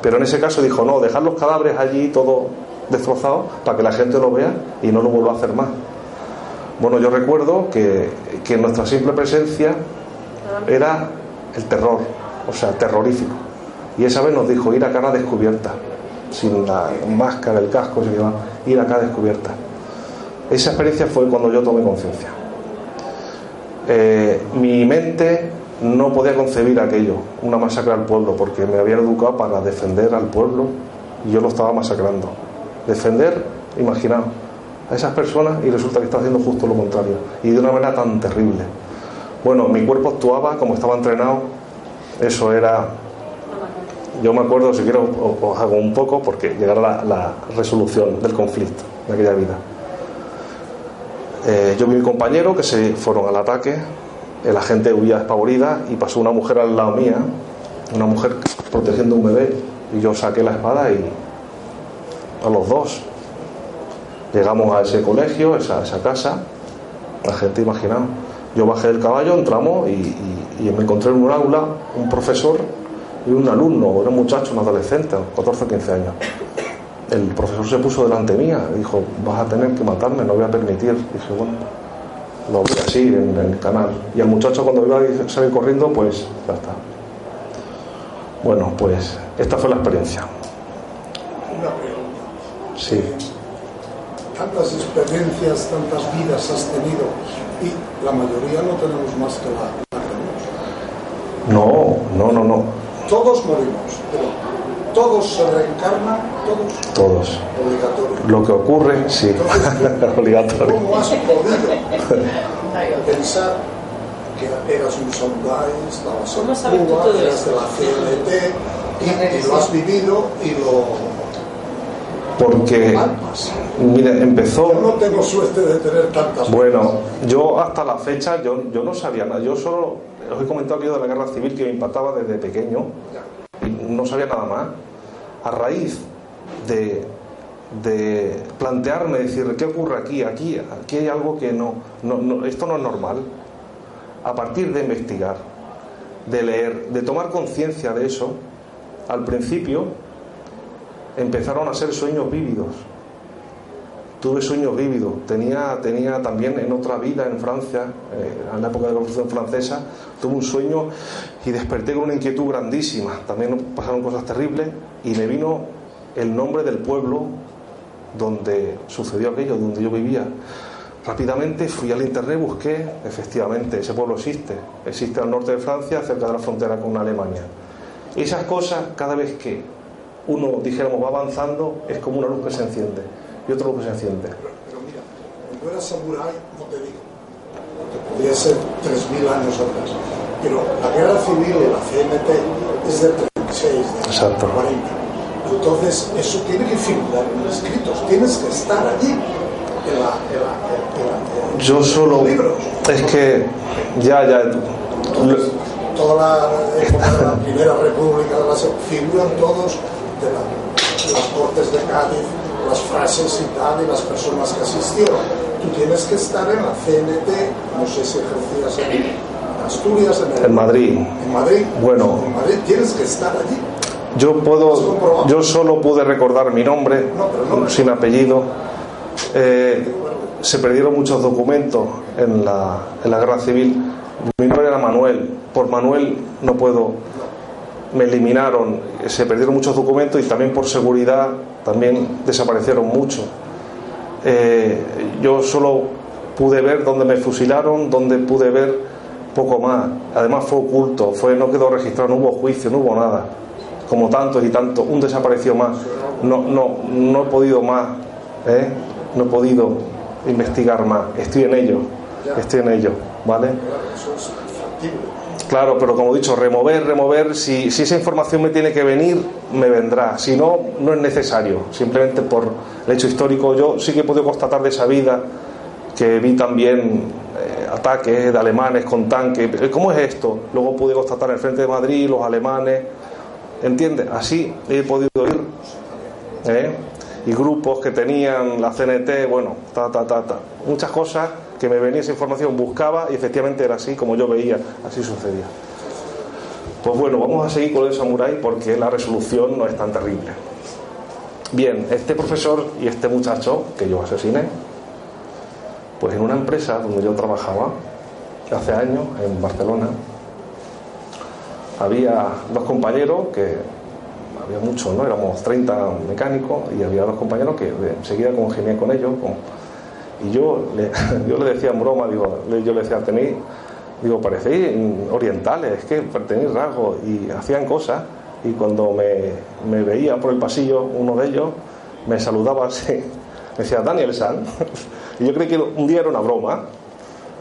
Pero en ese caso dijo, no, dejar los cadáveres allí todo destrozado para que la gente lo vea y no lo vuelva a hacer más. Bueno, yo recuerdo que, que nuestra simple presencia era el terror, o sea, terrorífico. Y esa vez nos dijo ir a cara descubierta, sin la máscara, el casco, ir a descubierta. Esa experiencia fue cuando yo tomé conciencia. Eh, mi mente no podía concebir aquello, una masacre al pueblo, porque me habían educado para defender al pueblo y yo lo estaba masacrando. Defender, imaginaos, a esas personas y resulta que está haciendo justo lo contrario y de una manera tan terrible. Bueno, mi cuerpo actuaba como estaba entrenado, eso era. Yo me acuerdo, si quiero, os hago un poco porque llegará la, resolución del conflicto de aquella vida. Eh, yo vi mi compañero que se fueron al ataque, la gente huía despavorida y pasó una mujer al lado mía, una mujer protegiendo un bebé, y yo saqué la espada y a los dos llegamos a ese colegio, esa, esa casa, la gente imaginaba. Yo bajé del caballo, entramos y, me encontré en un aula un profesor y un alumno, era un muchacho, un adolescente, 14 o 15 años el profesor se puso delante mía, dijo, vas a tener que matarme, no voy a permitir. Dije, bueno, lo vi así en, el canal. Y el muchacho cuando iba a salir corriendo, pues ya está. Bueno, pues esta fue la experiencia. Sí. Tantas experiencias, tantas vidas has tenido y la mayoría no tenemos más que la, la que No, no, no, no. Todos morimos, pero todos se reencarnan, todos. Todos. Obligatorio. Lo que ocurre, sí, Entonces, obligatorio. ¿Cómo has podido pensar que eras un samurái, estabas ¿Cómo en Cuba, eras de la CLT y, y lo has vivido y lo Porque, mire, empezó... Yo no tengo suerte de tener tantas Bueno, yo hasta la fecha, yo, yo no sabía nada. Yo solo, os he comentado aquello de la guerra civil que me impactaba desde pequeño. y no sabía nada más. A raíz de, de plantearme, decir, ¿qué ocurre aquí? Aquí, aquí hay algo que no, no, no, esto no es normal. A partir de investigar, de leer, de tomar conciencia de eso, al principio empezaron a ser sueños vívidos. Tuve sueños vívidos. Tenía, tenía también en otra vida en Francia, eh, en la época de la Revolución Francesa, tuve un sueño y desperté con una inquietud grandísima. También pasaron cosas terribles y me vino el nombre del pueblo donde sucedió aquello, donde yo vivía. Rápidamente fui al internet, busqué, efectivamente, ese pueblo existe. Existe al norte de Francia, cerca de la frontera con Alemania. Esas cosas, cada vez que uno, dijéramos, va avanzando, es como una luz que se enciende y otra luz que se enciende. Pero, pero mira, cuando eras samurái, no te digo, porque podría ser 3.000 años atrás, pero la guerra civil y la CNT es del 36, del Exacto. 40. Entonces, eso tiene que figurar en escritos, tienes que estar allí, en la, en la, en la- en Yo solo. libros. Es que. Ya, ya. Entonces, toda la época de la Primera República, de figuran todos de, la- de las Cortes de Cádiz, las frases y tal, y las personas que asistieron. Tú tienes que estar en la CNT, no sé si ejercías en Asturias, en, el- En Madrid. En Madrid. Bueno. En Madrid tienes que estar allí. Yo puedo. Yo solo pude recordar mi nombre, No, no sin apellido. Eh, se perdieron muchos documentos en la, en la guerra civil. Mi nombre era Manuel. Por Manuel no puedo. Me eliminaron, se perdieron muchos documentos y también por seguridad también desaparecieron muchos. Eh, yo solo pude ver dónde me fusilaron, dónde pude ver poco más. Además fue oculto, fue, no quedó registrado, no hubo juicio, no hubo nada. Como tantos y tantos, un desapareció más. No, no, no he podido más, ¿eh? no he podido investigar más. Estoy en ello, estoy en ello, ¿vale? Claro, pero como he dicho, remover, remover, si, esa información me tiene que venir, me vendrá. Si no, no es necesario. Simplemente por el hecho histórico, yo sí que he podido constatar de esa vida que vi también eh, ataques de alemanes con tanques. ¿Cómo es esto? Luego pude constatar el frente de Madrid, los alemanes. ¿Entiendes? Así he podido ir. ¿eh? Y grupos que tenían la CNT, bueno, ta, ta, ta, ta. Muchas cosas que me venía esa información, buscaba y efectivamente era así como yo veía, así sucedía. Pues bueno, vamos a seguir con el samurái porque la resolución no es tan terrible. Bien, este profesor y este muchacho que yo asesiné, pues en una empresa donde yo trabajaba hace años, en Barcelona, había dos compañeros que había muchos, ¿no? Éramos 30 mecánicos y había dos compañeros que enseguida congenié con ellos. Y yo le, yo le decía en broma, digo, yo le decía, tenéis, digo, parecéis orientales, es que tenéis rasgos y hacían cosas. Y cuando me, veía por el pasillo, uno de ellos me saludaba así, me decía, Daniel San. y yo creí que un día era una broma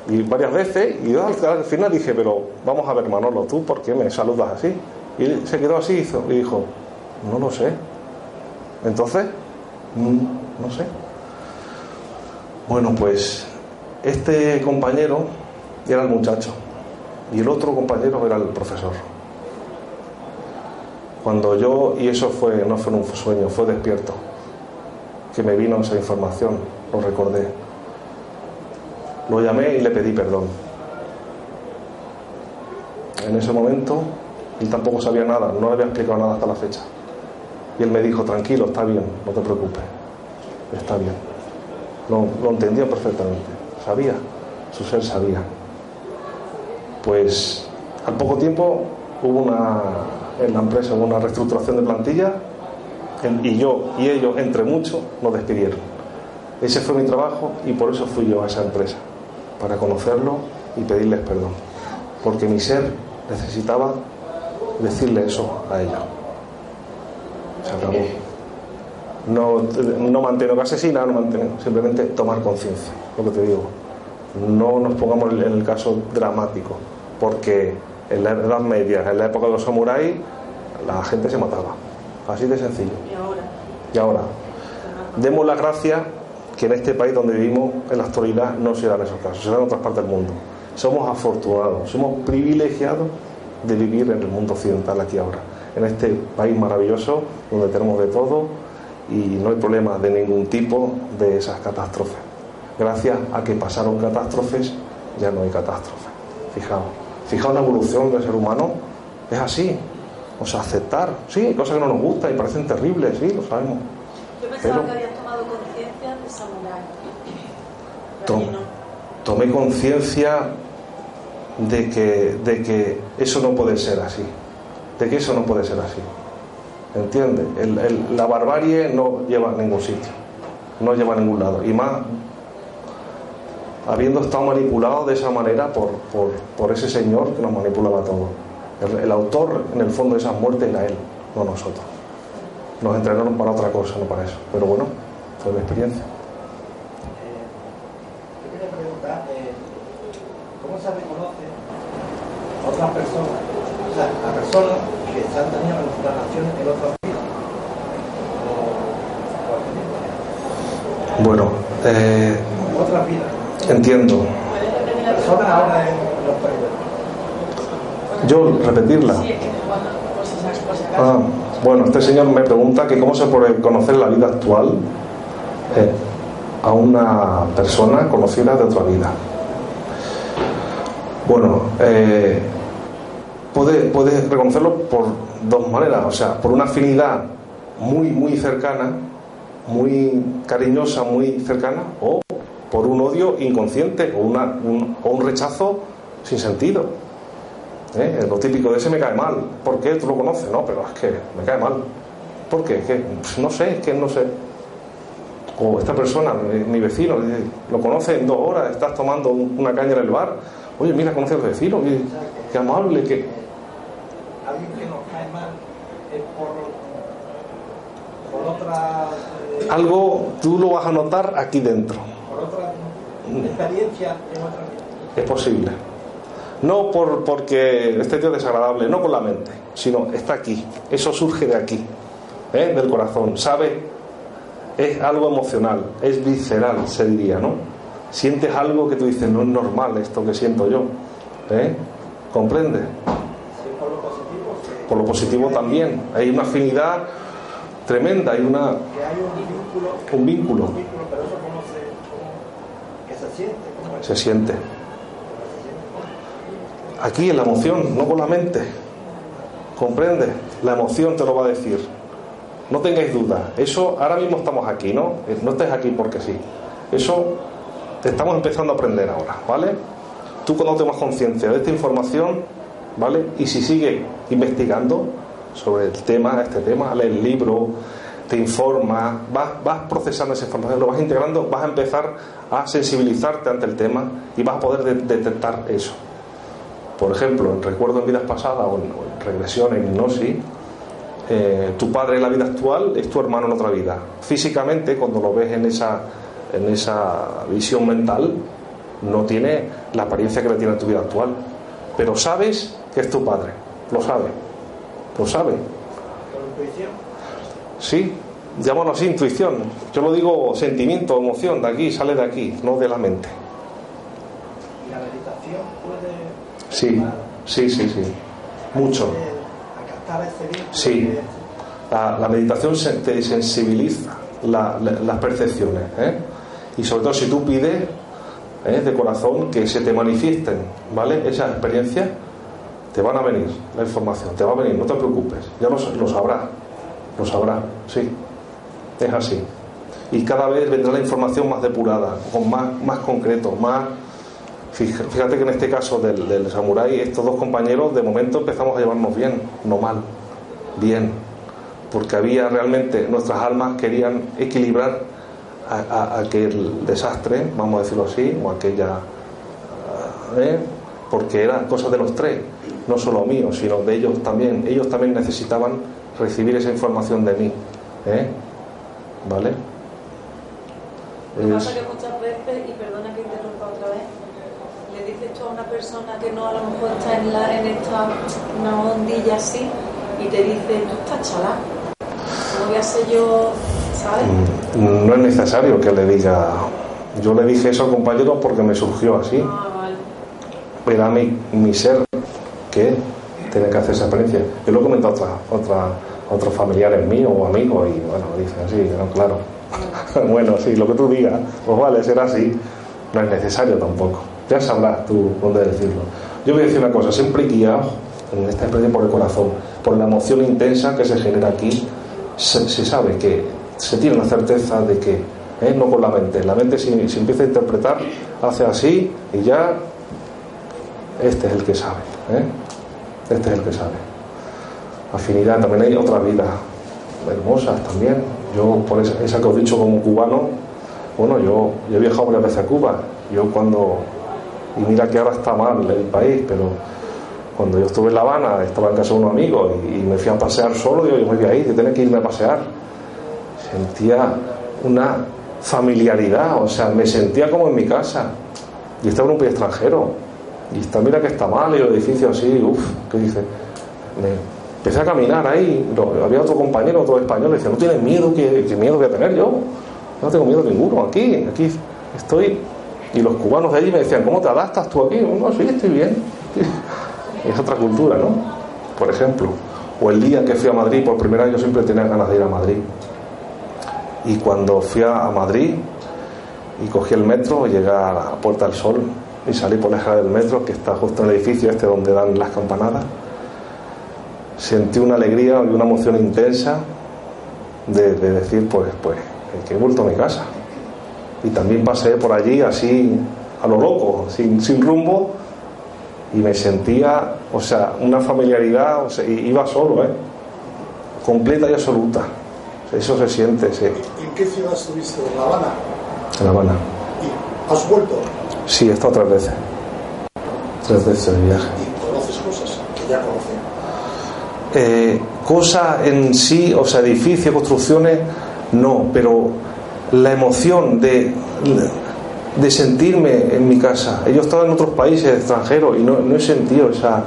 y varias veces, y yo al, final dije, pero vamos a ver Manolo, ¿tú por qué me saludas así? Y él se quedó así y dijo, no lo sé. Entonces, mm, no sé. Bueno, pues este compañero era el muchacho y el otro compañero era el profesor. Cuando yo, y eso fue, no fue un sueño, fue despierto, que me vino esa información, lo recordé. Lo llamé y le pedí perdón. En ese momento, él tampoco sabía nada, no le había explicado nada hasta la fecha. Y él me dijo, tranquilo, está bien, no te preocupes, está bien. Lo, lo entendía perfectamente, sabía, su ser sabía. Pues al poco tiempo hubo una, en la empresa hubo una reestructuración de plantilla y yo y ellos, entre muchos, nos despidieron. Ese fue mi trabajo y por eso fui yo a esa empresa, para conocerlo y pedirles perdón, porque mi ser necesitaba decirle eso a ellos. Se acabó. No, no mantengo que asesinar, no mantengo, simplemente tomar conciencia, lo que te digo. No nos pongamos en el caso dramático, porque en la Edad Media, en la época de los samuráis, la gente se mataba. Así de sencillo. Y ahora. Y ahora, demos la gracia que en este país donde vivimos, en la actualidad, no se dan esos casos, se dan en otras partes del mundo. Somos afortunados, somos privilegiados de vivir en el mundo occidental aquí ahora, en este país maravilloso donde tenemos de todo y no hay problemas de ningún tipo de esas catástrofes. Gracias a que pasaron catástrofes, ya no hay catástrofes. Fijaos, fijaos la evolución del ser humano, es así. O sea, aceptar, sí, cosas que no nos gustan y parecen terribles, sí, lo sabemos. Yo pensaba que habías tomado conciencia de samurái. Tom, tomé conciencia de que, de que eso no puede ser así, de que eso no puede ser así. El, la barbarie no lleva a ningún sitio, no lleva a ningún lado. Y más habiendo estado manipulado de esa manera por, por, ese señor que nos manipulaba todo. El, autor, en el fondo, de esas muertes era él, no nosotros. Nos entrenaron para otra cosa, no para eso. Pero bueno, fue la experiencia. Eh, yo quería preguntar, eh, ¿cómo se reconoce a otras personas, o sea, a personas que se han tenido relaciones en otras vidas? O, bueno, eh, otras vidas. Entiendo. Personas ahora en los países. Yo repetirla. Ah, bueno, este señor me pregunta que cómo se puede conocer la vida actual eh, a una persona conocida de otra vida. Bueno, eh, puede, puede reconocerlo por dos maneras, o sea, por una afinidad muy, muy cercana, muy cariñosa, muy cercana, o por un odio inconsciente o, una, un, o un rechazo sin sentido. ¿Eh? Lo típico de ese me cae mal. ¿Por qué? Tú lo conoces, ¿no? Pero es que me cae mal. ¿Por qué? ¿Qué? Pues no sé, es que no sé. O esta persona, mi, vecino, lo conoce en dos horas, estás tomando una caña en el bar. Oye, mira, conoce al vecino, qué, qué amable, que Alguien que nos cae mal es por, por otra. eh, algo tú lo vas a notar aquí dentro. por en otra vida. Es posible. No por, porque este tío es desagradable, no con la mente, sino está aquí. Eso surge de aquí, ¿eh? del corazón. ¿Sabe? Es algo emocional, es visceral, se diría, ¿no? Sientes algo que tú dices, no es normal esto que siento yo. ¿eh? ¿Comprende? Si es por lo Por lo positivo también. Hay una afinidad tremenda, hay una, un vínculo, se, siente. Aquí en la emoción, no con la mente. ¿Comprende? La emoción te lo va a decir. No tengáis duda. Eso, ahora mismo estamos aquí, ¿no? Eh, No estés aquí porque sí. Eso estamos empezando a aprender ahora, ¿vale? Tú cuando tomas conciencia de esta información, ¿vale? Y si sigues investigando sobre el tema, este tema, lees el libro, te informas, vas, vas procesando esa información, lo vas integrando, vas a empezar a sensibilizarte ante el tema y vas a poder de- detectar eso. Por ejemplo, en recuerdo en vidas pasadas o en, o en regresión, en hipnosis, eh, tu padre en la vida actual es tu hermano en otra vida. Físicamente, cuando lo ves en esa, en esa visión mental, no tiene la apariencia que le tiene en tu vida actual. Pero sabes que es tu padre. Lo sabe. Lo sabe. Sí, llámalo así intuición. Yo lo digo sentimiento, emoción, de aquí, sale de aquí, no de la mente. y la meditación puede. Sí, sí, sí, sí. Mucho. Vínculo. Sí. La, la meditación te sensibiliza la- la- las percepciones. ¿eh? Y sobre todo si tú pides ¿eh? de corazón que se te manifiesten, ¿vale? Esas experiencias, te van a venir la información, te va a venir, no te preocupes, ya lo, lo sabrás, lo sabrás, sí, es así. Y cada vez vendrá la información más depurada, con más, más concreto, más... Fíjate que en este caso del, del samurái, estos dos compañeros de momento empezamos a llevarnos bien, no mal, bien, porque había realmente, nuestras almas querían equilibrar a- aquel desastre, vamos a decirlo así, o aquella... ¿eh? Porque era cosa de los tres, no solo mío, sino de ellos también. Ellos también necesitaban recibir esa información de mí. ¿eh? ¿Vale? Lo que pasa Es- que muchas veces, y perdona que interrumpa otra vez, le dices tú a una persona que no a lo mejor está en, la, en esta una ondilla así y te dice, tú estás chalá. ¿Cómo voy a ser yo, sabes? Mm, No es necesario que le diga. Yo le dije eso al compañero porque me surgió así. Ah, vale. Era mi, mi ser que tiene que hacer esa experiencia. Yo lo he comentado a otros familiares míos o amigos y bueno, dicen así, no, claro. bueno, sí, lo que tú digas, pues vale, será así. No es necesario tampoco. Ya sabrás tú dónde decirlo. Yo voy a decir una cosa, siempre guiado en esta experiencia por el corazón, por la emoción intensa que se genera aquí, se, se sabe que se tiene la certeza de que, ¿eh? no con la mente, la mente si, si empieza a interpretar, hace así y ya este es el que sabe. ¿eh? Este es el que sabe. Afinidad, también hay otras vidas hermosas también. Yo, por esa, esa que os he dicho como cubano, bueno, yo, yo he viajado varias veces a Cuba. Yo cuando, y mira que ahora está mal el país, pero cuando yo estuve en La Habana, estaba en casa de unos amigos y, me fui a pasear solo, digo, yo me voy a ir, yo tenía que irme a pasear. Sentía una familiaridad, o sea, me sentía como en mi casa. Y estaba en un país extranjero. Y está, mira que está mal, y el edificio así, uff, ¿qué dice? Me empecé a caminar ahí, había otro compañero, otro español, y decía, ¿no tienes miedo? ¿Qué, qué miedo voy a tener yo? No tengo miedo ninguno, aquí, aquí estoy. Y los cubanos de allí me decían, ¿cómo te adaptas tú aquí? No, sí, estoy bien. Es otra cultura, ¿no? Por ejemplo, o el día que fui a Madrid, por primera vez yo siempre tenía ganas de ir a Madrid. Y cuando fui a Madrid y cogí el metro, llegué a la Puerta del Sol y salí por la escalera del metro, que está justo en el edificio este donde dan las campanadas. Sentí una alegría y una emoción intensa de, de decir, pues, pues, que he vuelto a mi casa. Y también pasé por allí así, a lo loco, sin, sin rumbo, y me sentía, o sea, una familiaridad, o sea, iba solo, ¿eh? completa y absoluta. Eso se siente, sí. ¿En qué ciudad estuviste? ¿En La Habana? En La Habana. ¿Y has vuelto? Sí, he estado tres veces. Tres veces de viaje. ¿Y conoces cosas que ya conocía? Eh, cosas en sí, o sea, edificios, construcciones, no, pero la emoción de, de sentirme en mi casa. Ellos estaban en otros países extranjeros y no, no he sentido esa,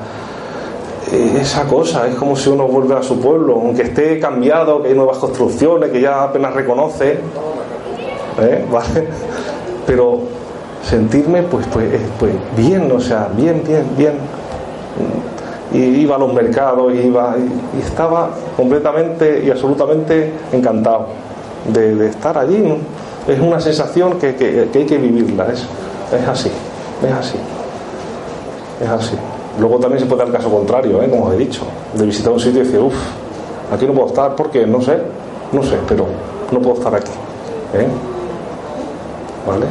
eh, esa cosa. Es como si uno vuelve a su pueblo, aunque esté cambiado, que hay nuevas construcciones, que ya apenas reconoce. ¿eh? ¿Vale? Pero sentirme, pues, pues, pues bien, o sea, bien, bien, bien. Y iba a los mercados, iba, y, estaba completamente y absolutamente encantado de, estar allí. ¿no? es una sensación que, que, hay que vivirla, es, es, así, es así, es así. Luego también se puede dar caso contrario, ¿eh? como os he dicho, de visitar un sitio y decir, uff, aquí no puedo estar porque no sé, no sé, pero no puedo estar aquí. ¿eh? ¿Vale?